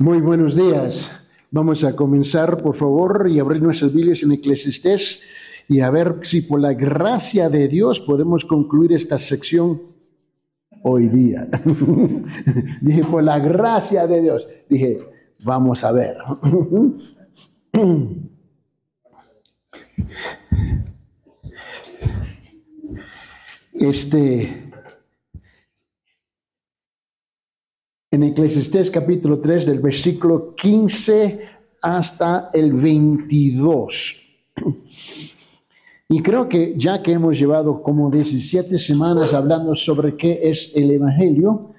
Muy buenos días. Vamos a comenzar, por favor, y abrir nuestras Biblias en Eclesiastés y a ver si por la gracia de Dios podemos concluir esta sección hoy día. Dije, por la gracia de Dios. Dije, vamos a ver. Este, en Eclesiastés capítulo 3 del versículo 15 hasta el 22. Y creo que ya que hemos llevado como 17 semanas hablando sobre qué es el Evangelio,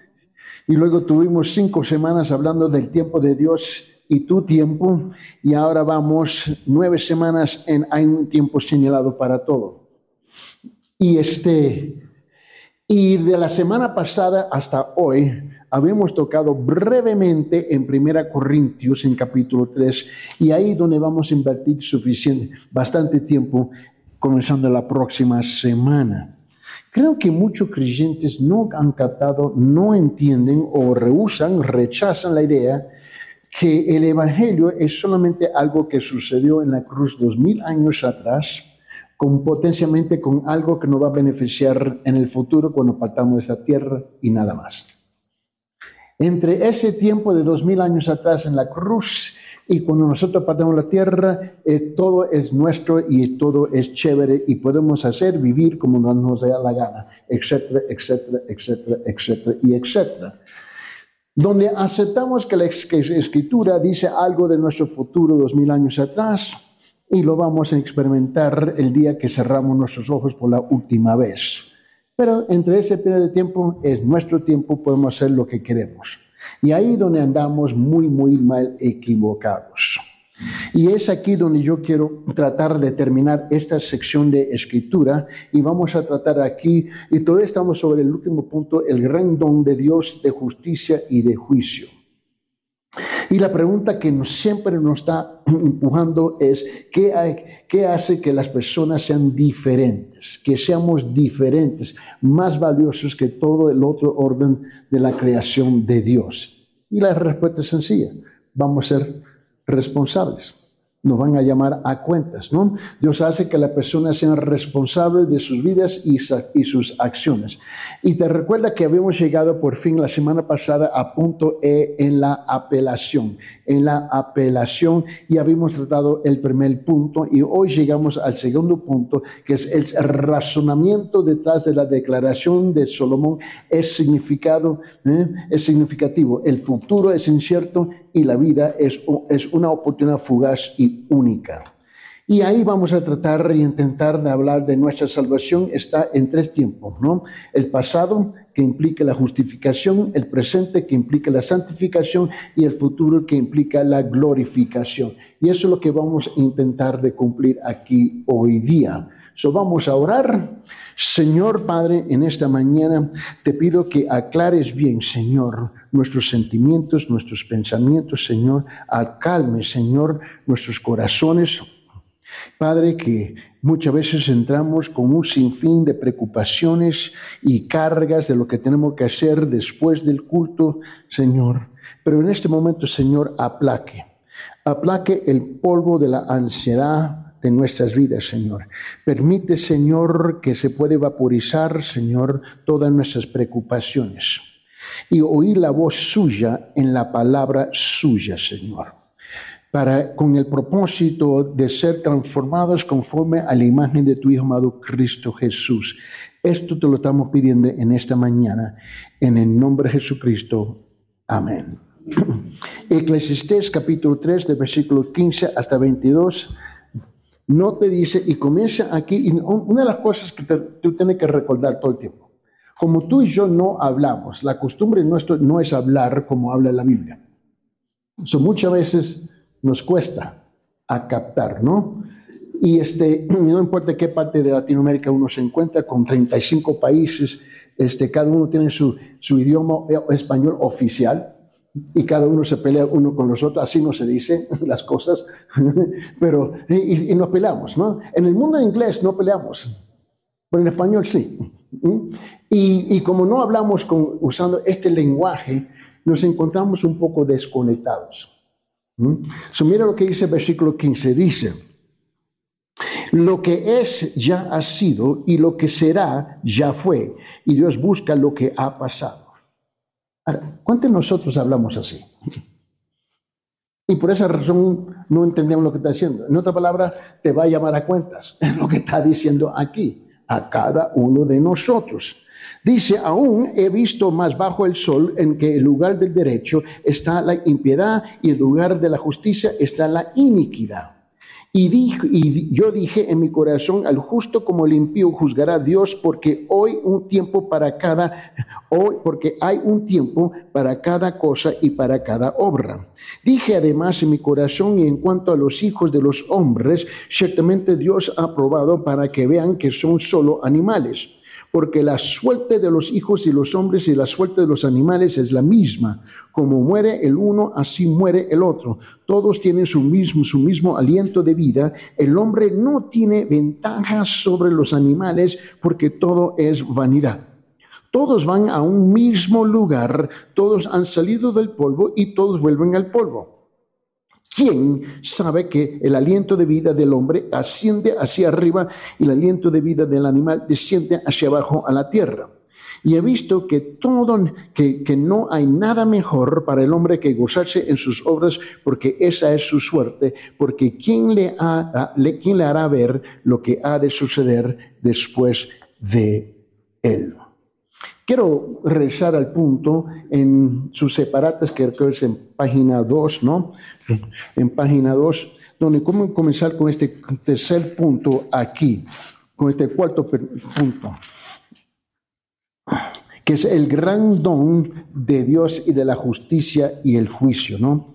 y luego tuvimos cinco semanas hablando del tiempo de Dios y tu tiempo, y ahora vamos nueve semanas en hay un tiempo señalado para todo. Y este, y de la semana pasada hasta hoy, habíamos tocado brevemente en Primera Corintios, en capítulo 3, y ahí donde vamos a invertir suficiente, bastante tiempo, comenzando la próxima semana. Creo que muchos creyentes no han captado, no entienden o rehusan, rechazan la idea que el Evangelio es solamente algo que sucedió en la cruz dos mil años atrás, con potencialmente con algo que nos va a beneficiar en el futuro cuando partamos de esta tierra y nada más. Entre ese tiempo de dos mil años atrás en la cruz y cuando nosotros partamos la tierra, eh, todo es nuestro y todo es chévere y podemos hacer, vivir como nos da la gana, etcétera, etcétera, etcétera, etcétera y etcétera. Donde aceptamos que la escritura dice algo de nuestro futuro dos mil años atrás y lo vamos a experimentar el día que cerramos nuestros ojos por la última vez. Pero entre ese periodo de tiempo es nuestro tiempo, podemos hacer lo que queremos. Y ahí donde andamos muy, muy mal equivocados. Y es aquí donde yo quiero tratar de terminar esta sección de escritura y vamos a tratar aquí, y todavía estamos sobre el último punto, el gran don de Dios de justicia y de juicio. Y la pregunta que siempre nos está empujando es, ¿qué, ¿qué hace que las personas sean diferentes? Que seamos diferentes, más valiosos que todo el otro orden de la creación de Dios. Y la respuesta es sencilla, vamos a ser responsables nos van a llamar a cuentas, ¿no? Dios hace que la persona sea responsable de sus vidas y, sus acciones. Y te recuerda que habíamos llegado por fin la semana pasada a punto E en la apelación. En la apelación y habíamos tratado el primer punto y hoy llegamos al segundo punto, que es el razonamiento detrás de la declaración de Salomón es significado, ¿eh? es significativo. El futuro es incierto y la vida es, es una oportunidad fugaz y única. Y ahí vamos a tratar y intentar de hablar de nuestra salvación. Está en tres tiempos, ¿no? El pasado, que implica la justificación, el presente, que implica la santificación, y el futuro, que implica la glorificación. Y eso es lo que vamos a intentar de cumplir aquí hoy día. So vamos a orar. Señor Padre, en esta mañana te pido que aclares bien, Señor, nuestros sentimientos, nuestros pensamientos, Señor. Acalme, Señor, nuestros corazones. Padre, que muchas veces entramos con un sinfín de preocupaciones y cargas de lo que tenemos que hacer después del culto, Señor. Pero en este momento, Señor, aplaque. Aplaque el polvo de la ansiedad, de nuestras vidas, Señor. Permite, Señor, que se pueda vaporizar, Señor, todas nuestras preocupaciones y oír la voz suya en la palabra suya, Señor. Para, con el propósito de ser transformados conforme a la imagen de tu Hijo amado Cristo Jesús. Esto te lo estamos pidiendo en esta mañana, en el nombre de Jesucristo. Amén. Eclesiastés capítulo 3, de versículo 15 hasta 22 no te dice, y comienza aquí, y una de las cosas que tú tienes que recordar todo el tiempo, como tú y yo no hablamos, la costumbre nuestra no es hablar como habla la Biblia. Eso muchas veces nos cuesta a captar, ¿no? Y este, no importa qué parte de Latinoamérica uno se encuentra, con 35 países, este, cada uno tiene su, su idioma español oficial, y cada uno se pelea uno con los otros, así no se dicen las cosas, pero y, nos peleamos, ¿no? En el mundo inglés no peleamos, pero en español sí. Y, y como no hablamos con, usando este lenguaje, nos encontramos un poco desconectados. ¿Mm? mira lo que dice el versículo 15. Dice, lo que es ya ha sido y lo que será ya fue. Y Dios busca lo que ha pasado. ¿Cuántos de nosotros hablamos así? Y por esa razón no entendemos lo que está diciendo. En otra palabra, te va a llamar a cuentas. Es lo que está diciendo aquí, a cada uno de nosotros. Dice, aún he visto más bajo el sol en que el lugar del derecho está la impiedad y el lugar de la justicia está la iniquidad. Y, y yo dije en mi corazón, al justo como el impío juzgará Dios, porque hoy un tiempo para cada, hoy, porque hay un tiempo para cada cosa y para cada obra. Dije además en mi corazón y en cuanto a los hijos de los hombres, ciertamente Dios ha probado para que vean que son solo animales porque la suerte de los hijos y los hombres y la suerte de los animales es la misma. Como muere el uno, así muere el otro. Todos tienen su mismo, su mismo aliento de vida. El hombre no tiene ventajas sobre los animales porque todo es vanidad. Todos van a un mismo lugar, todos han salido del polvo y todos vuelven al polvo. ¿Quién sabe que el aliento de vida del hombre asciende hacia arriba y el aliento de vida del animal desciende hacia abajo a la tierra? Y he visto que todo, que, que no hay nada mejor para el hombre que gozarse en sus obras, porque esa es su suerte, porque ¿quién quién le hará ver lo que ha de suceder después de él? Quiero regresar al punto en sus separatas, que creo es en página 2, ¿no? En página 2, donde cómo comenzar con este tercer punto aquí, con este cuarto punto, que es el gran don de Dios y de la justicia y el juicio, ¿no?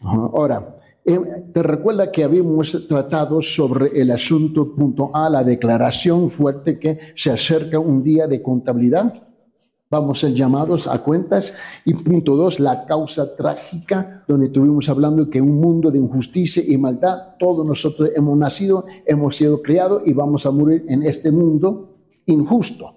Ahora, eh, te recuerda que habíamos tratado sobre el asunto punto A, la declaración fuerte que se acerca un día de contabilidad vamos a ser llamados a cuentas. Y punto dos, la causa trágica, donde estuvimos hablando que un mundo de injusticia y maldad, todos nosotros hemos nacido, hemos sido criados y vamos a morir en este mundo injusto.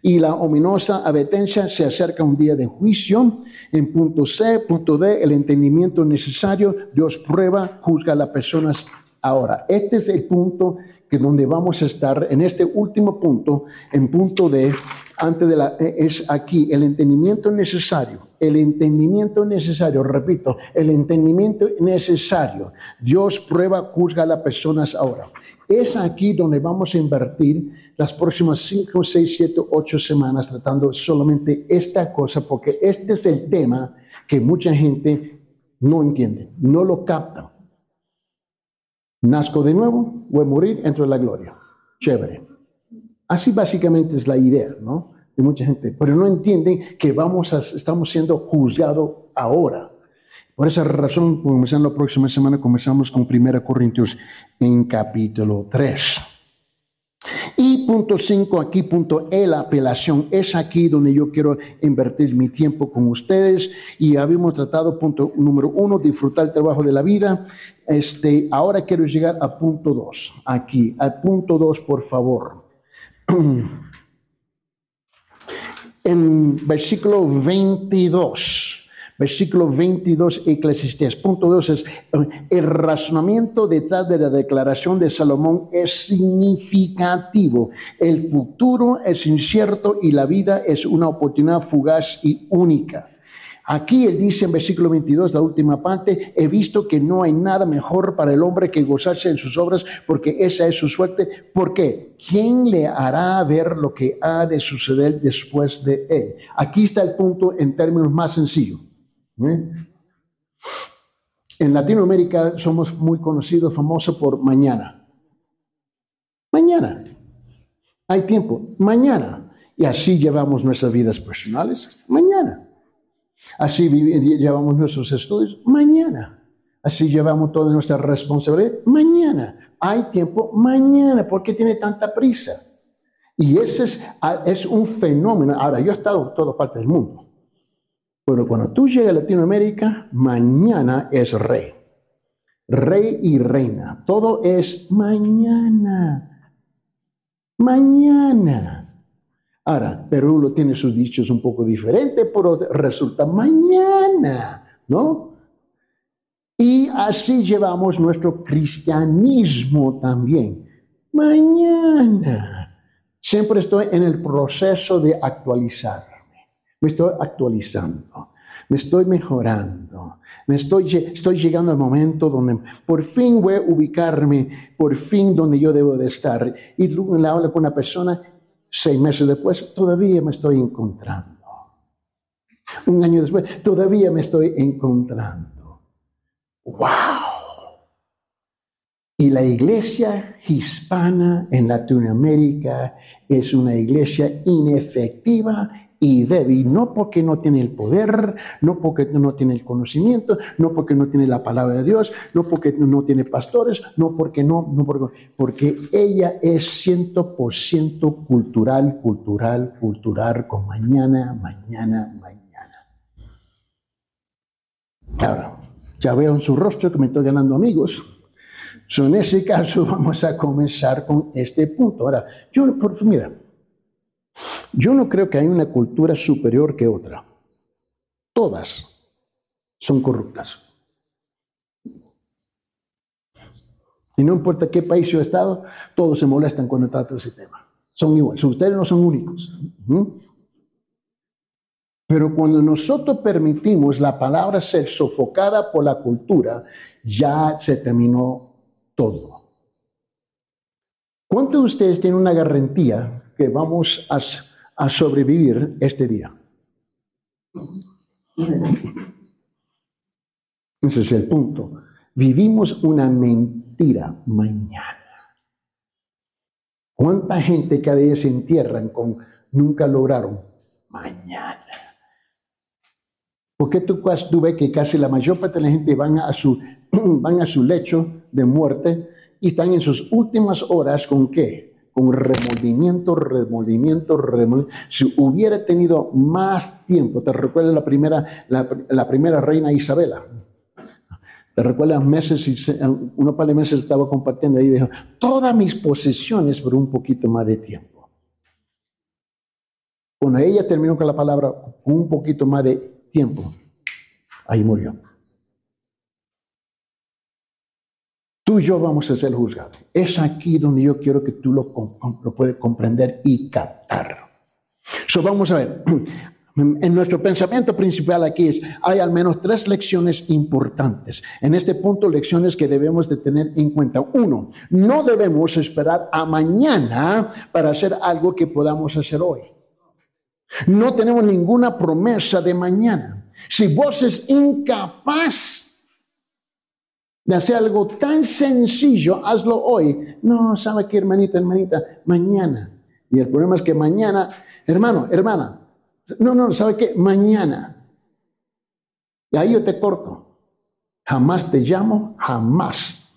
Y la ominosa advertencia se acerca un día de juicio. En punto C, punto D, el entendimiento necesario, Dios prueba, juzga a las personas ahora. Este es el punto que donde vamos a estar en este último punto, en punto D, antes de la, es aquí, el entendimiento necesario, el entendimiento necesario, repito, el entendimiento necesario. Dios prueba, juzga a las personas ahora. Es aquí donde vamos a invertir las próximas 5, 6, 7, 8 semanas tratando solamente esta cosa, porque este es el tema que mucha gente no entiende, no lo capta. Nazco de nuevo, voy a morir, entro en la gloria. Chévere. Así básicamente es la idea, ¿no? De mucha gente. Pero no entienden que vamos a, estamos siendo juzgados ahora. Por esa razón, comenzando la próxima semana, comenzamos con 1 Corintios en capítulo 3. Y punto 5, aquí punto E, la apelación. Es aquí donde yo quiero invertir mi tiempo con ustedes. Y habíamos tratado punto número uno, disfrutar el trabajo de la vida. Este, ahora quiero llegar a punto 2, aquí, al punto 2, por favor. en versículo 22 Versículo 22, Eclesiastés. Punto 2 es, el razonamiento detrás de la declaración de Salomón es significativo. El futuro es incierto y la vida es una oportunidad fugaz y única. Aquí él dice en versículo 22, la última parte, he visto que no hay nada mejor para el hombre que gozarse en sus obras, porque esa es su suerte. ¿Por qué? ¿Quién le hará ver lo que ha de suceder después de él? Aquí está el punto en términos más sencillos. ¿Eh? En Latinoamérica somos muy conocidos, famosos por mañana. Mañana. Hay tiempo. Mañana. Y así llevamos nuestras vidas personales. Mañana. Así llevamos nuestros estudios. Mañana. Así llevamos toda nuestra responsabilidad. Mañana. Hay tiempo. Mañana. ¿Por qué tiene tanta prisa? Y ese es, ah, es un fenómeno. Ahora, yo he estado en todas partes del mundo. Pero cuando tú llegas a Latinoamérica, mañana es rey. Rey y reina. Todo es mañana. Mañana. Ahora, Perú lo tiene sus dichos un poco diferentes, pero resulta mañana, ¿no? Y así llevamos nuestro cristianismo también. Mañana. Siempre estoy en el proceso de actualizarme. Me estoy actualizando. Me estoy mejorando. Me estoy, estoy llegando al momento donde por fin voy a ubicarme, por fin donde yo debo de estar. Y luego le hablo con una persona, seis meses después, todavía me estoy encontrando. Un año después, todavía me estoy encontrando. ¡Wow! Y la iglesia hispana en Latinoamérica es una iglesia inefectiva y débil, no porque no tiene el poder, no porque no tiene el conocimiento, no porque no tiene la palabra de Dios, no porque no tiene pastores, no porque no, no porque, porque ella es ciento por ciento cultural, cultural, cultural, con mañana, mañana, mañana. Ahora, ya veo en su rostro que me estoy ganando amigos. So, en ese caso vamos a comenzar con este punto. Ahora, yo, por, mira, yo no creo que hay una cultura superior que otra. Todas son corruptas. Y no importa qué país yo he estado, todos se molestan cuando trato ese tema. Son iguales. Ustedes no son únicos. Pero cuando nosotros permitimos la palabra ser sofocada por la cultura, ya se terminó todo. ¿Cuántos de ustedes tienen una garantía que vamos a, sobrevivir este día? Ese es el punto. Vivimos una mentira mañana. ¿Cuánta gente cada día se entierran con nunca lograron mañana? ¿Por qué tú, tú ves que casi la mayor parte de la gente van a su, van a su lecho de muerte y están en sus últimas horas con qué? Con remordimiento, remordimiento, remordimiento. Si hubiera tenido más tiempo, ¿te recuerdas la primera, la, primera reina Isabela? ¿Te recuerdas meses, y unos par de meses estaba compartiendo y dijo, todas mis posesiones por un poquito más de tiempo. Cuando ella terminó con la palabra, un poquito más de tiempo. Ahí murió. Y yo vamos a ser juzgados. Es aquí donde yo quiero que tú lo, lo puedas comprender y captar. So, vamos a ver. En nuestro pensamiento principal aquí es, hay al menos tres lecciones importantes. En este punto, lecciones que debemos de tener en cuenta. Uno, no debemos esperar a mañana para hacer algo que podamos hacer hoy. No tenemos ninguna promesa de mañana. Si vos es incapaz de hacer algo tan sencillo, hazlo hoy. No, ¿sabe qué, hermanita, hermanita? Mañana. Y el problema es que mañana, hermano, hermana, no, no, ¿sabe qué? Mañana. Y ahí yo te corto. Jamás te llamo, jamás,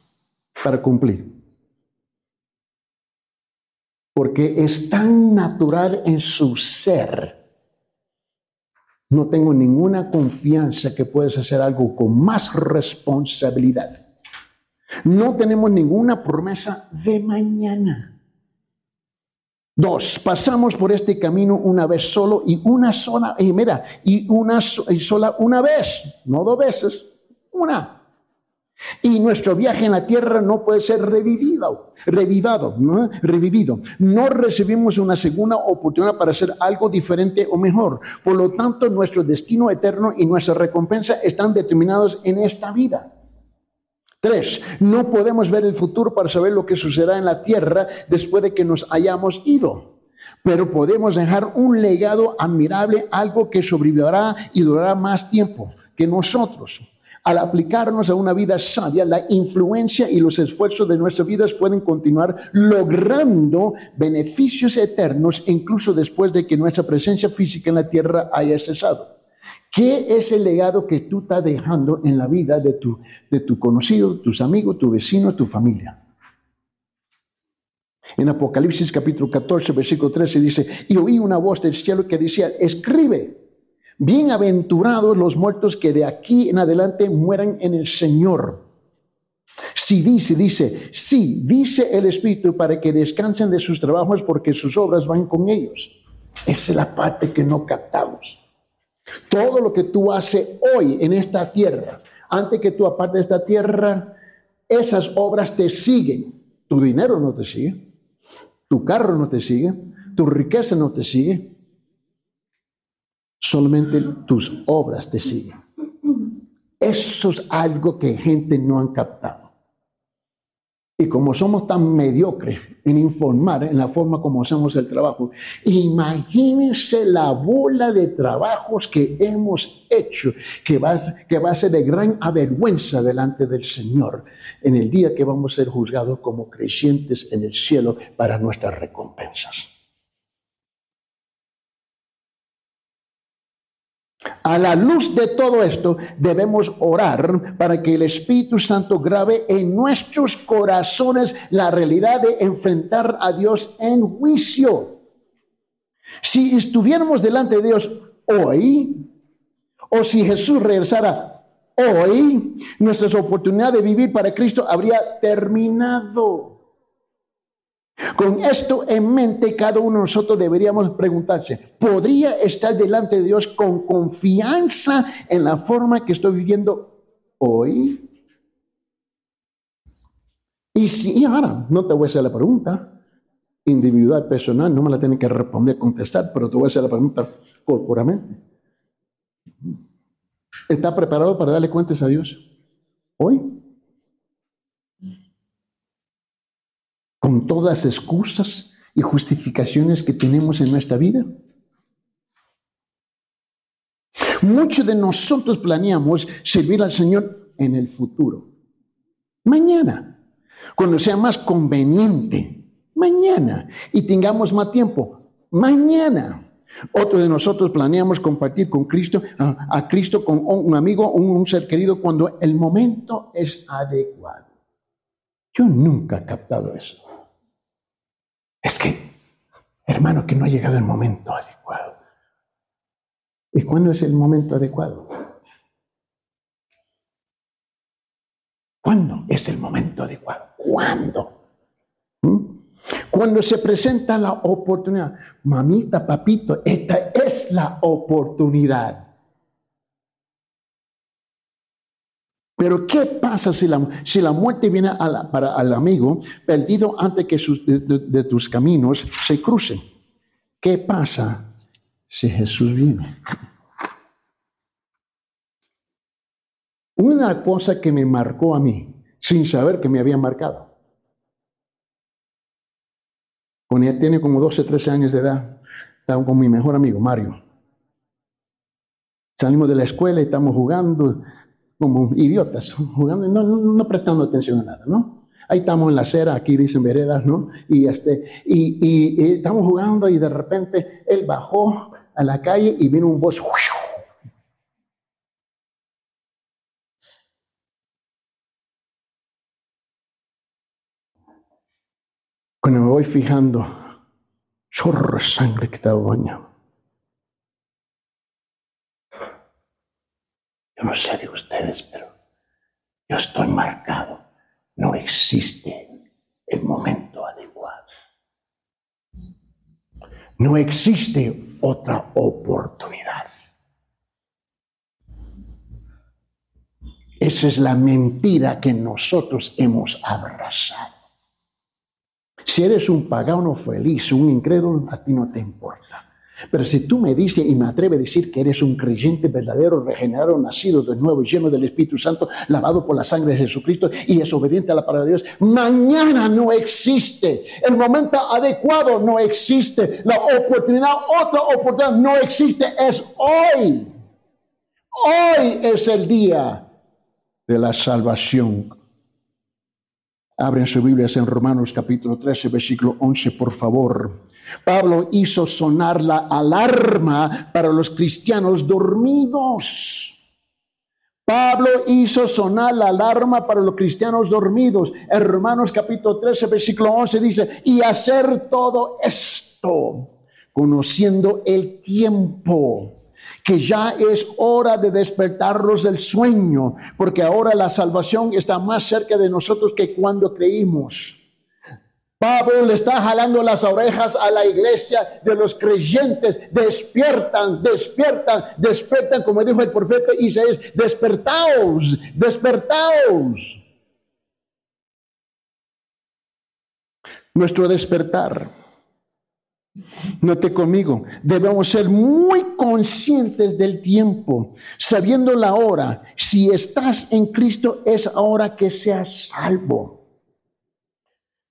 para cumplir porque es tan natural en su ser. No tengo ninguna confianza que puedes hacer algo con más responsabilidad. No tenemos ninguna promesa de mañana. Dos, pasamos por este camino una vez solo y una sola, y mira, y una y sola una vez, no dos veces, una. Y nuestro viaje en la tierra no puede ser revivido, revivado, ¿no? revivido. No recibimos una segunda oportunidad para hacer algo diferente o mejor. Por lo tanto, nuestro destino eterno y nuestra recompensa están determinados en esta vida. Tres, no podemos ver el futuro para saber lo que sucederá en la tierra después de que nos hayamos ido. Pero podemos dejar un legado admirable, algo que sobrevivirá y durará más tiempo que nosotros. Al aplicarnos a una vida sabia, la influencia y los esfuerzos de nuestras vidas pueden continuar logrando beneficios eternos incluso después de que nuestra presencia física en la tierra haya cesado. ¿Qué es el legado que tú estás dejando en la vida de tu, de tu conocido, tus amigos, tu vecino, tu familia? En Apocalipsis capítulo 14, versículo 13 dice, y oí una voz del cielo que decía, escribe Bienaventurados los muertos que de aquí en adelante mueran en el Señor. Si dice, dice, sí, dice el Espíritu para que descansen de sus trabajos porque sus obras van con ellos. Esa es la parte que no captamos. Todo lo que tú haces hoy en esta tierra, antes que tú aparte de esta tierra, esas obras te siguen. Tu dinero no te sigue, tu carro no te sigue, tu riqueza no te sigue, solamente tus obras te siguen. Eso es algo que gente no han captado. Y como somos tan mediocres en informar en la forma como hacemos el trabajo, imagínense la bola de trabajos que hemos hecho, que va, que va a ser de gran avergüenza delante del Señor en el día que vamos a ser juzgados como creyentes en el cielo para nuestras recompensas. A la luz de todo esto, debemos orar para que el Espíritu Santo grabe en nuestros corazones la realidad de enfrentar a Dios en juicio. Si estuviéramos delante de Dios hoy, o si Jesús regresara hoy, nuestra oportunidad de vivir para Cristo habría terminado. Con esto en mente, cada uno de nosotros deberíamos preguntarse, ¿podría estar delante de Dios con confianza en la forma que estoy viviendo hoy? Y si ahora, no te voy a hacer la pregunta individual, personal, no me la tienen que responder, contestar, pero te voy a hacer la pregunta corporamente. ¿Está preparado para darle cuentas a Dios hoy? Con todas las excusas y justificaciones que tenemos en nuestra vida? Muchos de nosotros planeamos servir al Señor en el futuro. Mañana, cuando sea más conveniente. Mañana. Y tengamos más tiempo. Mañana. Otro de nosotros planeamos compartir con Cristo, a, Cristo con un amigo, un, un ser querido, cuando el momento es adecuado. Yo nunca he captado eso. Es que, hermano, que no ha llegado el momento adecuado. ¿Y cuándo es el momento adecuado? ¿Cuándo es el momento adecuado? ¿Cuándo? ¿Mm? Cuando se presenta la oportunidad. Mamita, papito, esta es la oportunidad. Pero ¿qué pasa si la, si la muerte viene para al amigo perdido antes que sus, de, tus caminos se crucen? ¿Qué pasa si Jesús viene? Una cosa que me marcó a mí, sin saber que me había marcado. Cuando ella tiene como 12, 13 años de edad, estaba con mi mejor amigo, Mario. Salimos de la escuela y estamos jugando, como idiotas, jugando, no, no, prestando atención a nada, ¿no? Ahí estamos en la acera, aquí dicen veredas, ¿no? Y, este, y, y, estamos jugando y de repente él bajó a la calle y vino un voz. Cuando me voy fijando, chorro de sangre que estaba bañado. No sé de ustedes, pero yo estoy marcado. No existe el momento adecuado. No existe otra oportunidad. Esa es la mentira que nosotros hemos abrazado. Si eres un pagano feliz, un incrédulo, a ti no te importa. Pero si tú me dices y me atreves a decir que eres un creyente verdadero, regenerado, nacido de nuevo, lleno del Espíritu Santo, lavado por la sangre de Jesucristo y es obediente a la palabra de Dios, mañana no existe. El momento adecuado no existe. La oportunidad, otra oportunidad no existe. Es hoy. Hoy es el día de la salvación. Abren sus Biblias en Romanos capítulo 13, versículo 11, por favor. Pablo hizo sonar la alarma para los cristianos dormidos. Pablo hizo sonar la alarma para los cristianos dormidos. En Romanos capítulo 13, versículo 11 dice, y hacer todo esto, conociendo el tiempo que ya es hora de despertarlos del sueño, porque ahora la salvación está más cerca de nosotros que cuando creímos. Pablo le está jalando las orejas a la iglesia de los creyentes. Despiertan, despiertan, despiertan, como dijo el profeta Isaías, despertaos, despertaos. Nuestro despertar. Note conmigo, debemos ser muy conscientes del tiempo, sabiendo la hora. Si estás en Cristo, es ahora que seas salvo.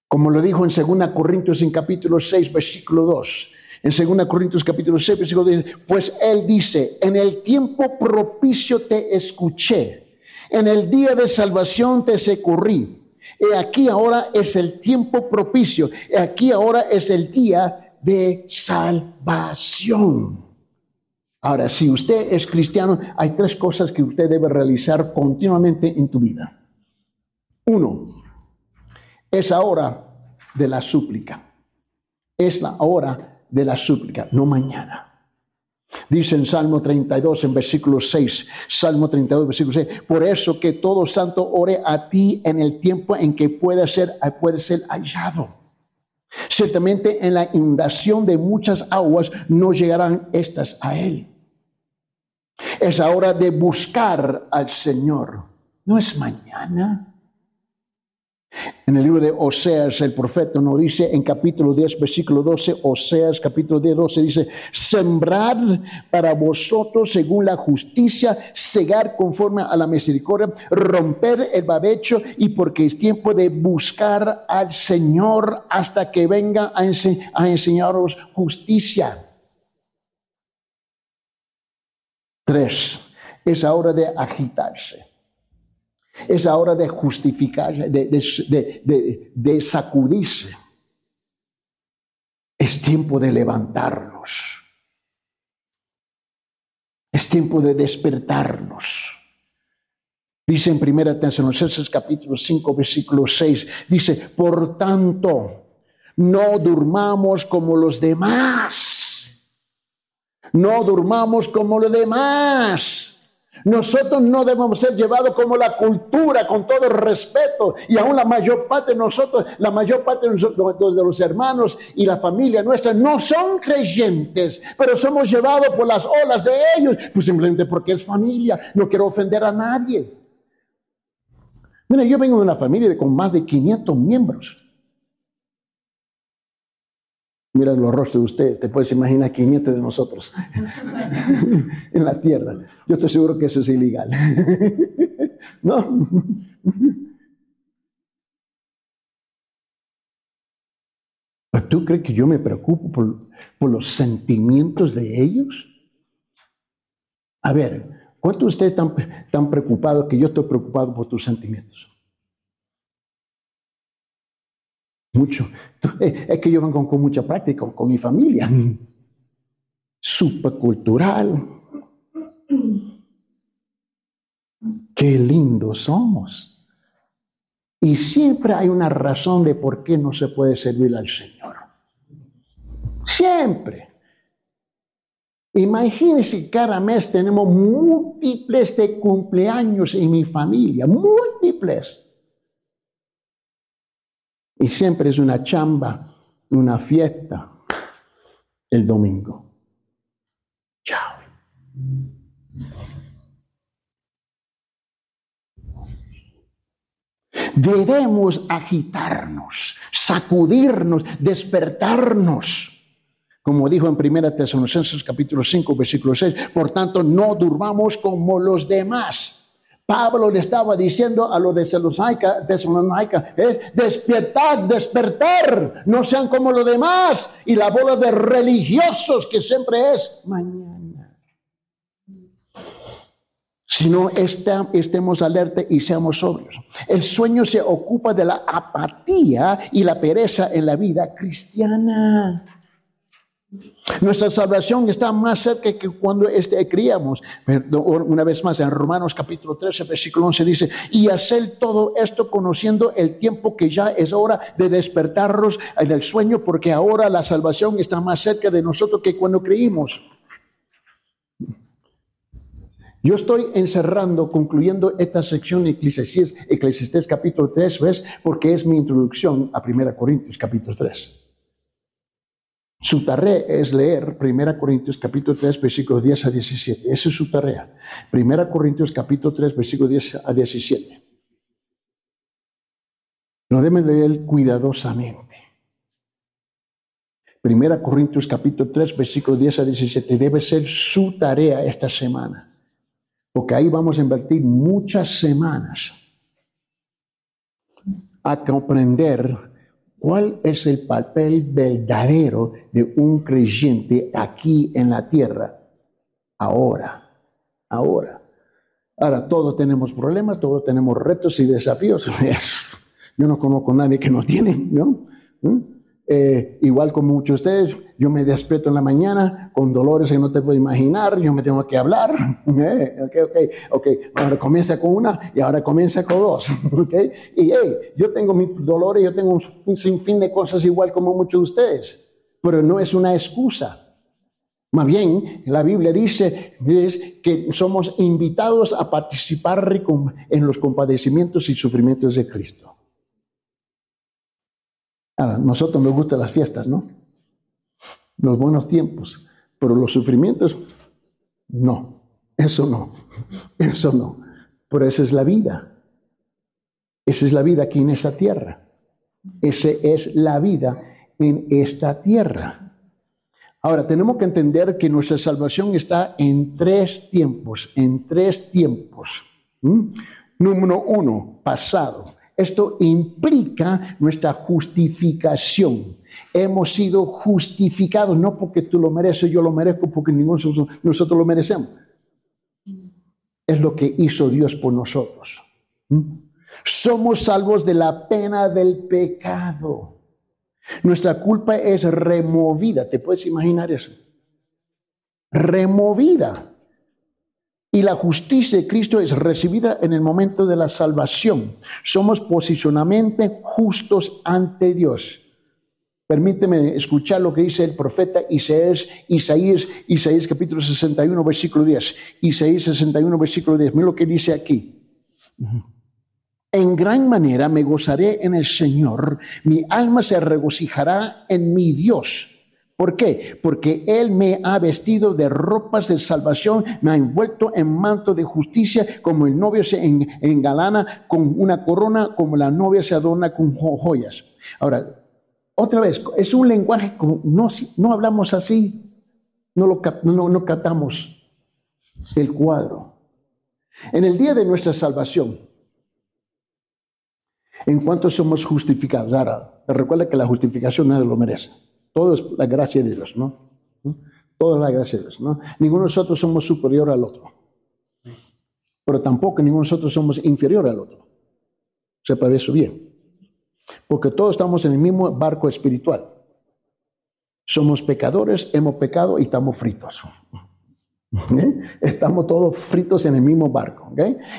Como lo dijo en 2 Corintios en capítulo 6, versículo 2. En 2 Corintios capítulo 6, versículo 2, pues él dice, en el tiempo propicio te escuché, en el día de salvación te socorrí. Y aquí ahora es el tiempo propicio, y aquí ahora es el día de salvación. Ahora, si usted es cristiano, hay tres cosas que usted debe realizar continuamente en tu vida. Uno, es hora de la súplica. Es la hora de la súplica, no mañana. Dice en Salmo 32, en versículo 6, Salmo 32, versículo 6, por eso que todo santo ore a ti en el tiempo en que pueda ser, puede ser hallado. Ciertamente en la inundación de muchas aguas no llegarán estas a él. Es hora de buscar al Señor. No es mañana. En el libro de Oseas, el profeta nos dice en capítulo 10, versículo 12, Oseas capítulo 10, 12 dice, sembrad para vosotros según la justicia, cegar conforme a la misericordia, romper el babecho y porque es tiempo de buscar al Señor hasta que venga a, a enseñaros justicia. Tres, es hora de agitarse. Es hora de justificar, de, sacudirse. Es tiempo de levantarnos. Es tiempo de despertarnos. Dice en 1 Tesalonicenses capítulo 5 versículo 6, dice, por tanto, no durmamos como los demás. No durmamos como los demás nosotros no debemos ser llevados como la cultura, con todo respeto, y aún la mayor parte de nosotros, la mayor parte de, los hermanos y la familia nuestra no son creyentes, pero somos llevados por las olas de ellos, pues simplemente porque es familia, no quiero ofender a nadie. Mira, yo vengo de una familia con más de 500 miembros. Mira los rostros de ustedes, te puedes imaginar 500 de nosotros en la tierra. Yo estoy seguro que eso es ilegal. ¿No? ¿Tú crees que yo me preocupo por, los sentimientos de ellos? A ver, ¿cuántos de ustedes están tan preocupados que yo estoy preocupado por tus sentimientos? Mucho. Es que yo vengo con mucha práctica con, mi familia. Supercultural. Qué lindos somos. Y siempre hay una razón de por qué no se puede servir al Señor. Siempre. Imagínense cada mes tenemos múltiples de cumpleaños en mi familia, múltiples. Y siempre es una chamba, una fiesta el domingo. Chao. Debemos agitarnos, sacudirnos, despertarnos. Como dijo en 1 Tesalonicenses capítulo 5, versículo 6, por tanto no durmamos como los demás Pablo le estaba diciendo a los de Tesalónica, es despertar, despertar, no sean como los demás y la bola de religiosos que siempre es mañana. Sino estemos alerta y seamos sobrios. El sueño se ocupa de la apatía y la pereza en la vida cristiana. Nuestra salvación está más cerca que cuando este, criamos. Una vez más, en Romanos capítulo 13, versículo 11 dice, y hacer todo esto conociendo el tiempo que ya es hora de despertarnos del sueño, porque ahora la salvación está más cerca de nosotros que cuando creímos. Yo estoy encerrando, concluyendo esta sección de Eclesiastés capítulo 3, ¿ves? Porque es mi introducción a 1 Corintios capítulo 3. Su tarea es leer 1 Corintios capítulo 3, versículos 10 a 17. Esa es su tarea. 1 Corintios capítulo 3, versículos 10 a 17. Lo deben leer cuidadosamente. 1 Corintios capítulo 3, versículos 10 a 17. Debe ser su tarea esta semana. Porque ahí vamos a invertir muchas semanas a comprender ¿Cuál es el papel verdadero de un creyente aquí en la tierra? Ahora, ahora. Ahora, todos tenemos problemas, todos tenemos retos y desafíos. Yo no conozco a nadie que no tiene, ¿no? ¿Mm? Eh, igual como muchos de ustedes, yo me despierto en la mañana con dolores que no te puedo imaginar, yo me tengo que hablar. Eh, ok, ok, ok. Ahora comienza con una y ahora comienza con dos. Okay? Y hey, yo tengo mis dolores, yo tengo un sinfín de cosas igual como muchos de ustedes, pero no es una excusa. Más bien, la Biblia dice que somos invitados a participar en los compadecimientos y sufrimientos de Cristo. A nosotros nos gustan las fiestas, ¿no? Los buenos tiempos, pero los sufrimientos, no, eso no, eso no. Pero esa es la vida. Esa es la vida aquí en esta tierra. Esa es la vida en esta tierra. Ahora, tenemos que entender que nuestra salvación está en tres tiempos, en tres tiempos. Número uno, pasado. Esto implica nuestra justificación. Hemos sido justificados, no porque tú lo mereces, yo lo merezco, porque ninguno de nosotros lo merecemos. Es lo que hizo Dios por nosotros. ¿Mm? Somos salvos de la pena del pecado. Nuestra culpa es removida. ¿Te puedes imaginar eso? Removida. Y la justicia de Cristo es recibida en el momento de la salvación. Somos posicionalmente justos ante Dios. Permíteme escuchar lo que dice el profeta Isaías, Isaías, Isaías capítulo 61, versículo 10. Isaías 61, versículo 10. Mira lo que dice aquí. En gran manera me gozaré en el Señor, mi alma se regocijará en mi Dios ¿Por qué? Porque Él me ha vestido de ropas de salvación, me ha envuelto en manto de justicia, como el novio se engalana con una corona, como la novia se adorna con joyas. Ahora, otra vez, es un lenguaje, no, no hablamos así, no, lo, no, no captamos el cuadro. En el día de nuestra salvación, en cuanto somos justificados, ahora, recuerda que la justificación nadie lo merece. Todo es la gracia de Dios, ¿no? Todo es la gracia de Dios, ¿no? Ninguno de nosotros somos superior al otro. Pero tampoco ninguno de nosotros somos inferior al otro. Sepa eso bien. Porque todos estamos en el mismo barco espiritual. Somos pecadores, hemos pecado y estamos fritos. Estamos todos fritos en el mismo barco.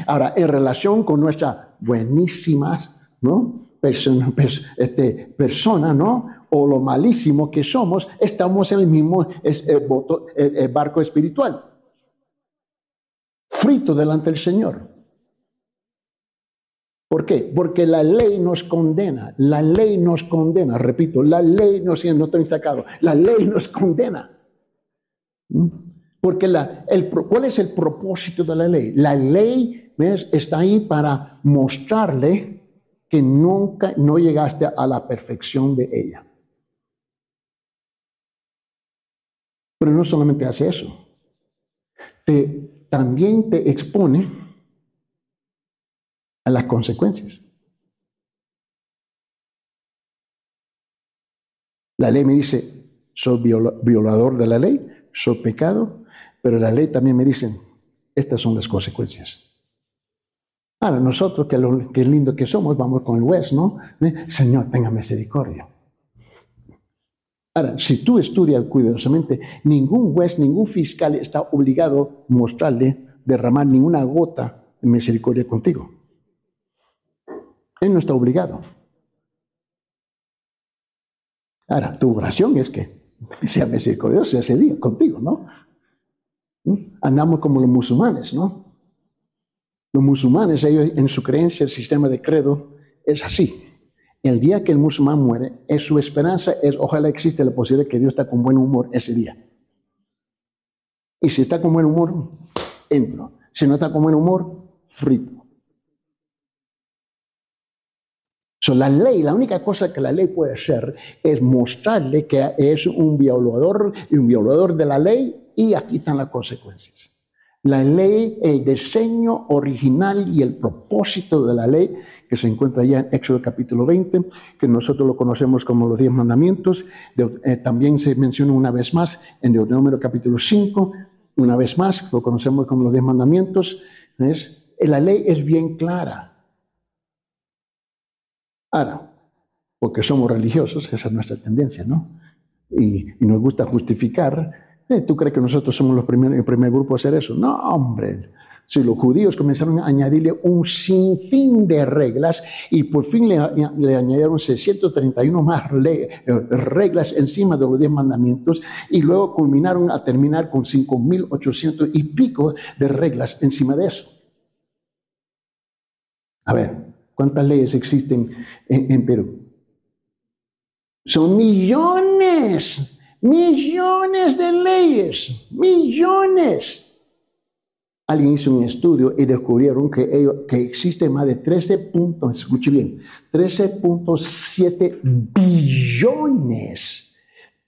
Ahora, en relación con nuestras buenísimas ¿no? Persona, este, persona, ¿no? O lo malísimo que somos, estamos en el mismo eh, eh, eh, barco espiritual. Frito delante del Señor. ¿Por qué? Porque la ley nos condena, la ley nos condena, repito, la ley nos, no estoy sacado, la ley nos condena. ¿Mm? Porque la, el, ¿cuál es el propósito de la ley? La ley está ahí para mostrarle que nunca no llegaste a la perfección de ella. Pero no solamente hace eso, también te expone a las consecuencias. La ley me dice, soy violador de la ley, soy pecado, pero la ley también me dice, estas son las consecuencias. Ahora, nosotros, que, lo, que lindo que somos, vamos con el juez, ¿no? Señor, tenga misericordia. Ahora, si tú estudias cuidadosamente, ningún juez, ningún fiscal está obligado a mostrarle, derramar ninguna gota de misericordia contigo. Él no está obligado. Ahora, tu oración es que sea misericordioso ese día contigo, ¿no? Andamos como los musulmanes, ¿no? Los musulmanes, ellos en su creencia, el sistema de credo es así. El día que el musulmán muere, es su esperanza es, ojalá existe la posibilidad que Dios está con buen humor ese día. Y si está con buen humor, entro. Si no está con buen humor, frito. So, la ley, la única cosa que la ley puede hacer es mostrarle que es un violador y un violador de la ley y aquí están las consecuencias. La ley, el diseño original y el propósito de la ley, que se encuentra ya en Éxodo capítulo 20, que nosotros lo conocemos como los diez mandamientos, eh, también se menciona una vez más en Deuteronomio capítulo 5, una vez más, lo conocemos como los diez mandamientos, es, la ley es bien clara. Ahora, porque somos religiosos, esa es nuestra tendencia, ¿no? Y, nos gusta justificar. Eh, ¿Tú crees que nosotros somos los primeros, el primer grupo a hacer eso? No, hombre. Si los judíos comenzaron a añadirle un sinfín de reglas y por fin le, añadieron 631 más eh, reglas encima de los 10 mandamientos y luego culminaron a terminar con 5.800 y pico de reglas encima de eso. A ver, ¿Cuántas leyes existen en, Perú? Son millones, millones de leyes, millones. Alguien hizo un estudio y descubrieron que, que existe más de 13 puntos, escuche bien, 13.7 billones,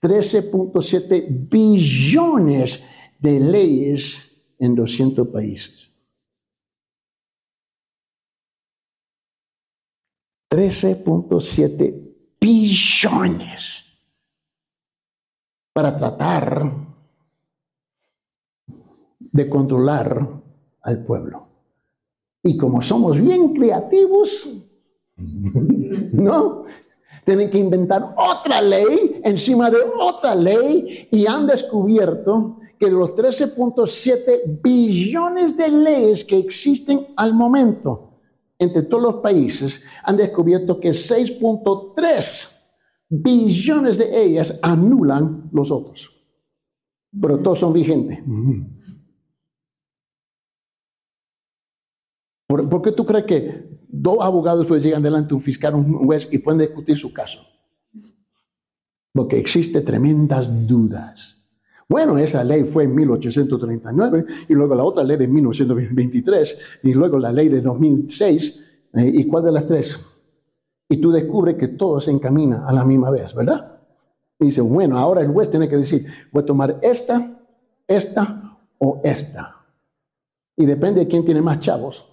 13.7 billones de leyes en 200 países. 13.7 billones para tratar de controlar al pueblo. Y como somos bien creativos, ¿no? Tienen que inventar otra ley encima de otra ley y han descubierto que de los 13.7 billones de leyes que existen al momento, entre todos los países han descubierto que 6.3 billones de ellas anulan los otros. Pero todos son vigentes. ¿Por, qué tú crees que dos abogados pues llegan delante de un fiscal, un juez y pueden discutir su caso? Porque existen tremendas dudas. Bueno, esa ley fue en 1839 y luego la otra ley de 1923 y luego la ley de 2006. Eh, ¿Y cuál de las tres? Y tú descubres que todo se encamina a la misma vez, ¿verdad? Y dice, bueno, ahora el juez tiene que decir, voy a tomar esta, esta o esta. Y depende de quién tiene más chavos.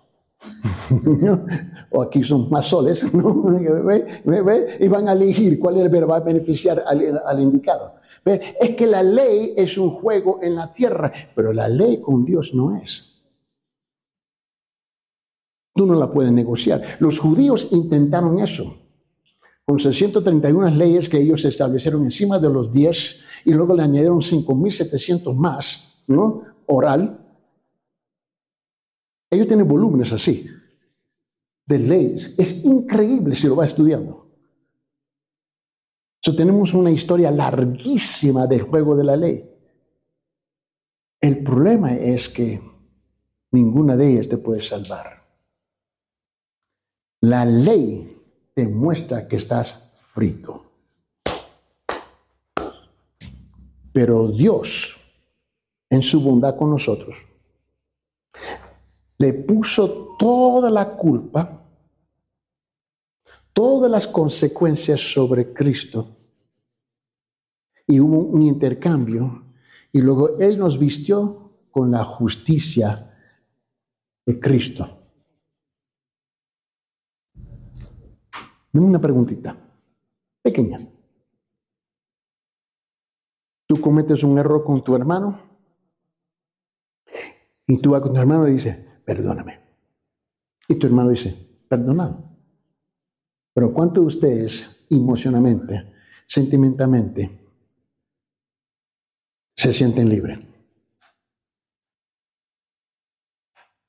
o aquí son más soles, ¿no? y van a elegir cuál es el verbo va a beneficiar al indicado. Es que la ley es un juego en la tierra, pero la ley con Dios no es. Tú no la puedes negociar. Los judíos intentaron eso, con 631 leyes que ellos establecieron encima de los 10 y luego le añadieron 5.700 más, ¿no? Oral. Ellos tienen volúmenes así, de leyes. Es increíble si lo va estudiando tenemos una historia larguísima del juego de la ley. El problema es que ninguna de ellas te puede salvar. La ley te muestra que estás frito. Pero Dios, en su bondad con nosotros, le puso toda la culpa todas las consecuencias sobre Cristo. Y hubo un intercambio. Y luego Él nos vistió con la justicia de Cristo. Una preguntita, pequeña. Tú cometes un error con tu hermano y tú vas con tu hermano y dices, perdóname. Y tu hermano dice, perdonado. Pero ¿cuántos de ustedes emocionalmente, sentimentalmente, se sienten libres?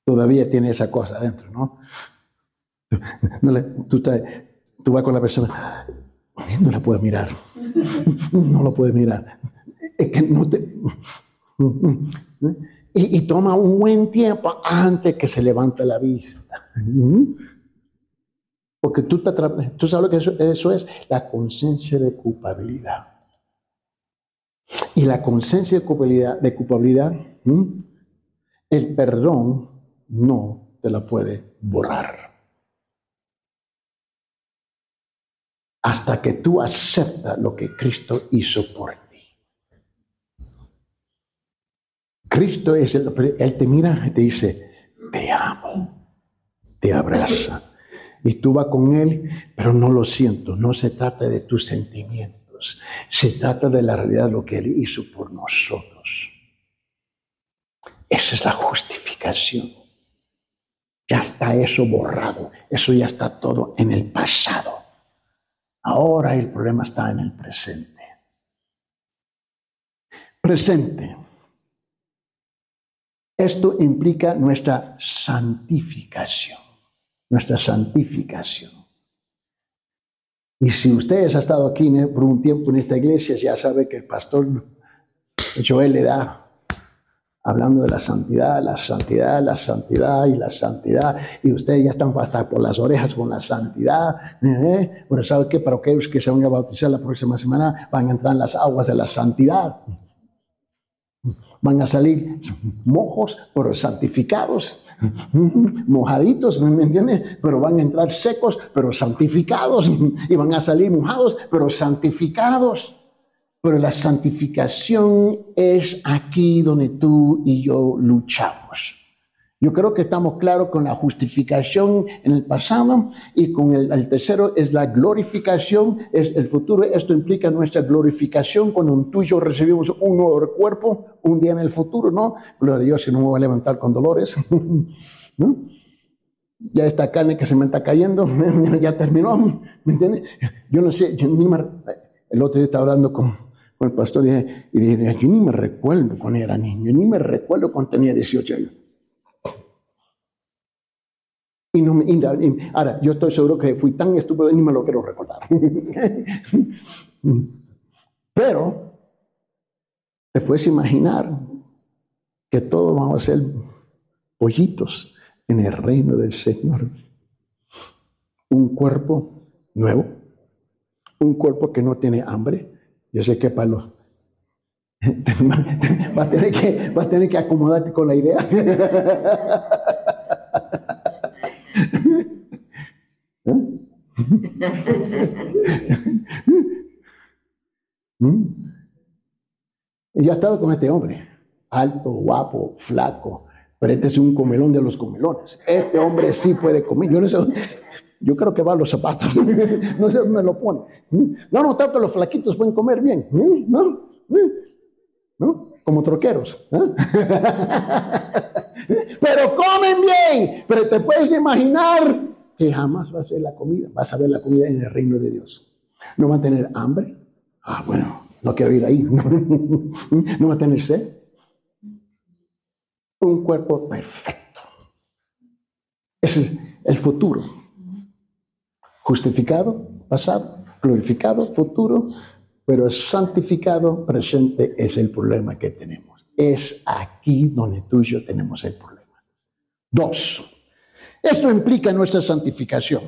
Todavía tiene esa cosa adentro, ¿no? tú, tú vas con la persona, no la puedes mirar, no lo puedes mirar. Es que no te... y, toma un buen tiempo antes que se levante la vista. Porque tú, te, tú sabes lo que eso, eso es, la conciencia de culpabilidad. Y la conciencia de culpabilidad, de culpabilidad el perdón no te la puede borrar. Hasta que tú aceptas lo que Cristo hizo por ti. Cristo es el, Él te mira y te dice, te amo, te abraza. Y tú vas con Él, pero no lo siento, no se trata de tus sentimientos, se trata de la realidad de lo que Él hizo por nosotros. Esa es la justificación. Ya está eso borrado, eso ya está todo en el pasado. Ahora el problema está en el presente. Presente. Esto implica nuestra santificación, nuestra santificación. Y si ustedes han estado aquí por un tiempo en esta iglesia, ya sabe que el pastor Joel le da hablando de la santidad, la santidad, la santidad y la santidad, y ustedes ya están hasta por las orejas con la santidad, ¿eh? pero sabe que para aquellos que se van a bautizar la próxima semana van a entrar en las aguas de la santidad. Van a salir mojos, pero santificados, mojaditos, ¿me entiendes? Pero van a entrar secos, pero santificados, y van a salir mojados, pero santificados. Pero la santificación es aquí donde tú y yo luchamos. Yo creo que estamos claros con la justificación en el pasado y con el, tercero es la glorificación, es el futuro. Esto implica nuestra glorificación cuando tú y yo recibimos un nuevo cuerpo un día en el futuro, ¿no? Gloria a Dios, si no me voy a levantar con dolores, ¿no? Ya esta carne que se me está cayendo, ya terminó, ¿me entiendes? Yo no sé, yo el otro día estaba hablando con, el pastor y, dije, yo ni me recuerdo cuando era niño, ni me recuerdo cuando tenía 18 años. Y no me, ahora, yo estoy seguro que fui tan estúpido y ni me lo quiero recordar. Pero te puedes imaginar que todos vamos a ser pollitos en el reino del Señor. Un cuerpo nuevo, un cuerpo que no tiene hambre, yo sé que Pablo va a tener que, a tener que acomodarte con la idea. ¿Eh? ¿Mm? Y yo he estado con este hombre, alto, guapo, flaco, pero este es un comelón de los comelones. Este hombre sí puede comer. Yo no sé, yo creo que va a los zapatos. no sé dónde lo pone. No, no, tanto los flaquitos pueden comer bien. ¿No? ¿No? Como troqueros. Pero comen bien. Pero te puedes imaginar que jamás vas a ver la comida. Vas a ver la comida en el reino de Dios. No va a tener hambre. Ah, bueno, no quiero ir ahí. No va a tener sed. Un cuerpo perfecto. Ese es el futuro justificado, pasado, glorificado, futuro, pero santificado, presente es el problema que tenemos. Es aquí donde tú y yo tenemos el problema. Dos, esto implica nuestra santificación.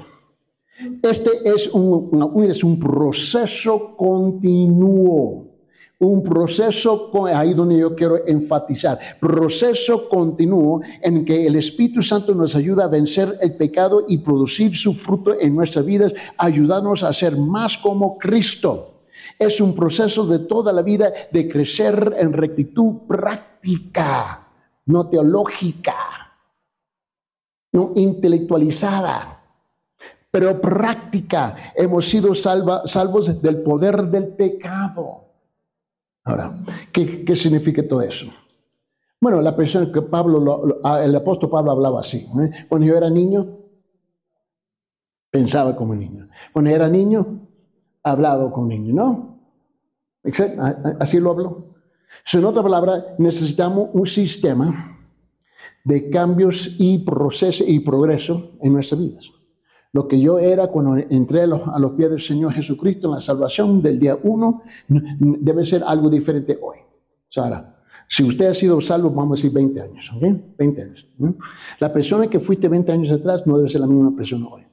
Este es un, es un proceso continuo un proceso, ahí donde yo quiero enfatizar, proceso continuo en que el Espíritu Santo nos ayuda a vencer el pecado y producir su fruto en nuestras vidas, ayudarnos a ser más como Cristo. Es un proceso de toda la vida de crecer en rectitud práctica, no teológica, no intelectualizada, pero práctica. Hemos sido salvos del poder del pecado. Ahora, ¿qué, significa todo eso? Bueno, la persona que Pablo, ah, el apóstol Pablo hablaba así. ¿eh? Cuando yo era niño, pensaba como niño. Cuando era niño, hablaba como niño, ¿no? Así lo habló. en otra palabra, necesitamos un sistema de cambios y proceso y progreso en nuestras vidas. Lo que yo era cuando entré a los, pies del Señor Jesucristo en la salvación del día uno debe ser algo diferente hoy. Sara, Si usted ha sido salvo, vamos a decir 20 años, ¿ok? 20 años. La persona que fuiste 20 años atrás no debe ser la misma persona hoy.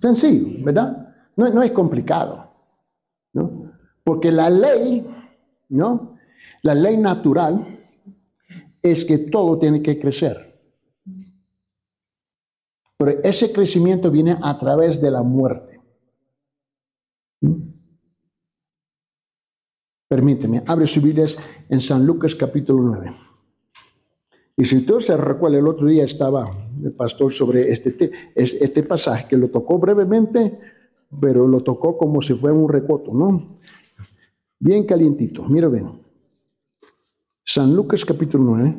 Sencillo, ¿verdad? No, no es complicado, ¿no? Porque la ley, ¿no? La ley natural es que todo tiene que crecer. Pero ese crecimiento viene a través de la muerte. ¿Mm? Permíteme, abre su Biblia en San Lucas capítulo 9. Y si usted se recuerda, el otro día estaba el pastor sobre este, este pasaje, que lo tocó brevemente, pero lo tocó como si fuera un recoto, ¿no? Bien calientito, mira bien. San Lucas capítulo 9.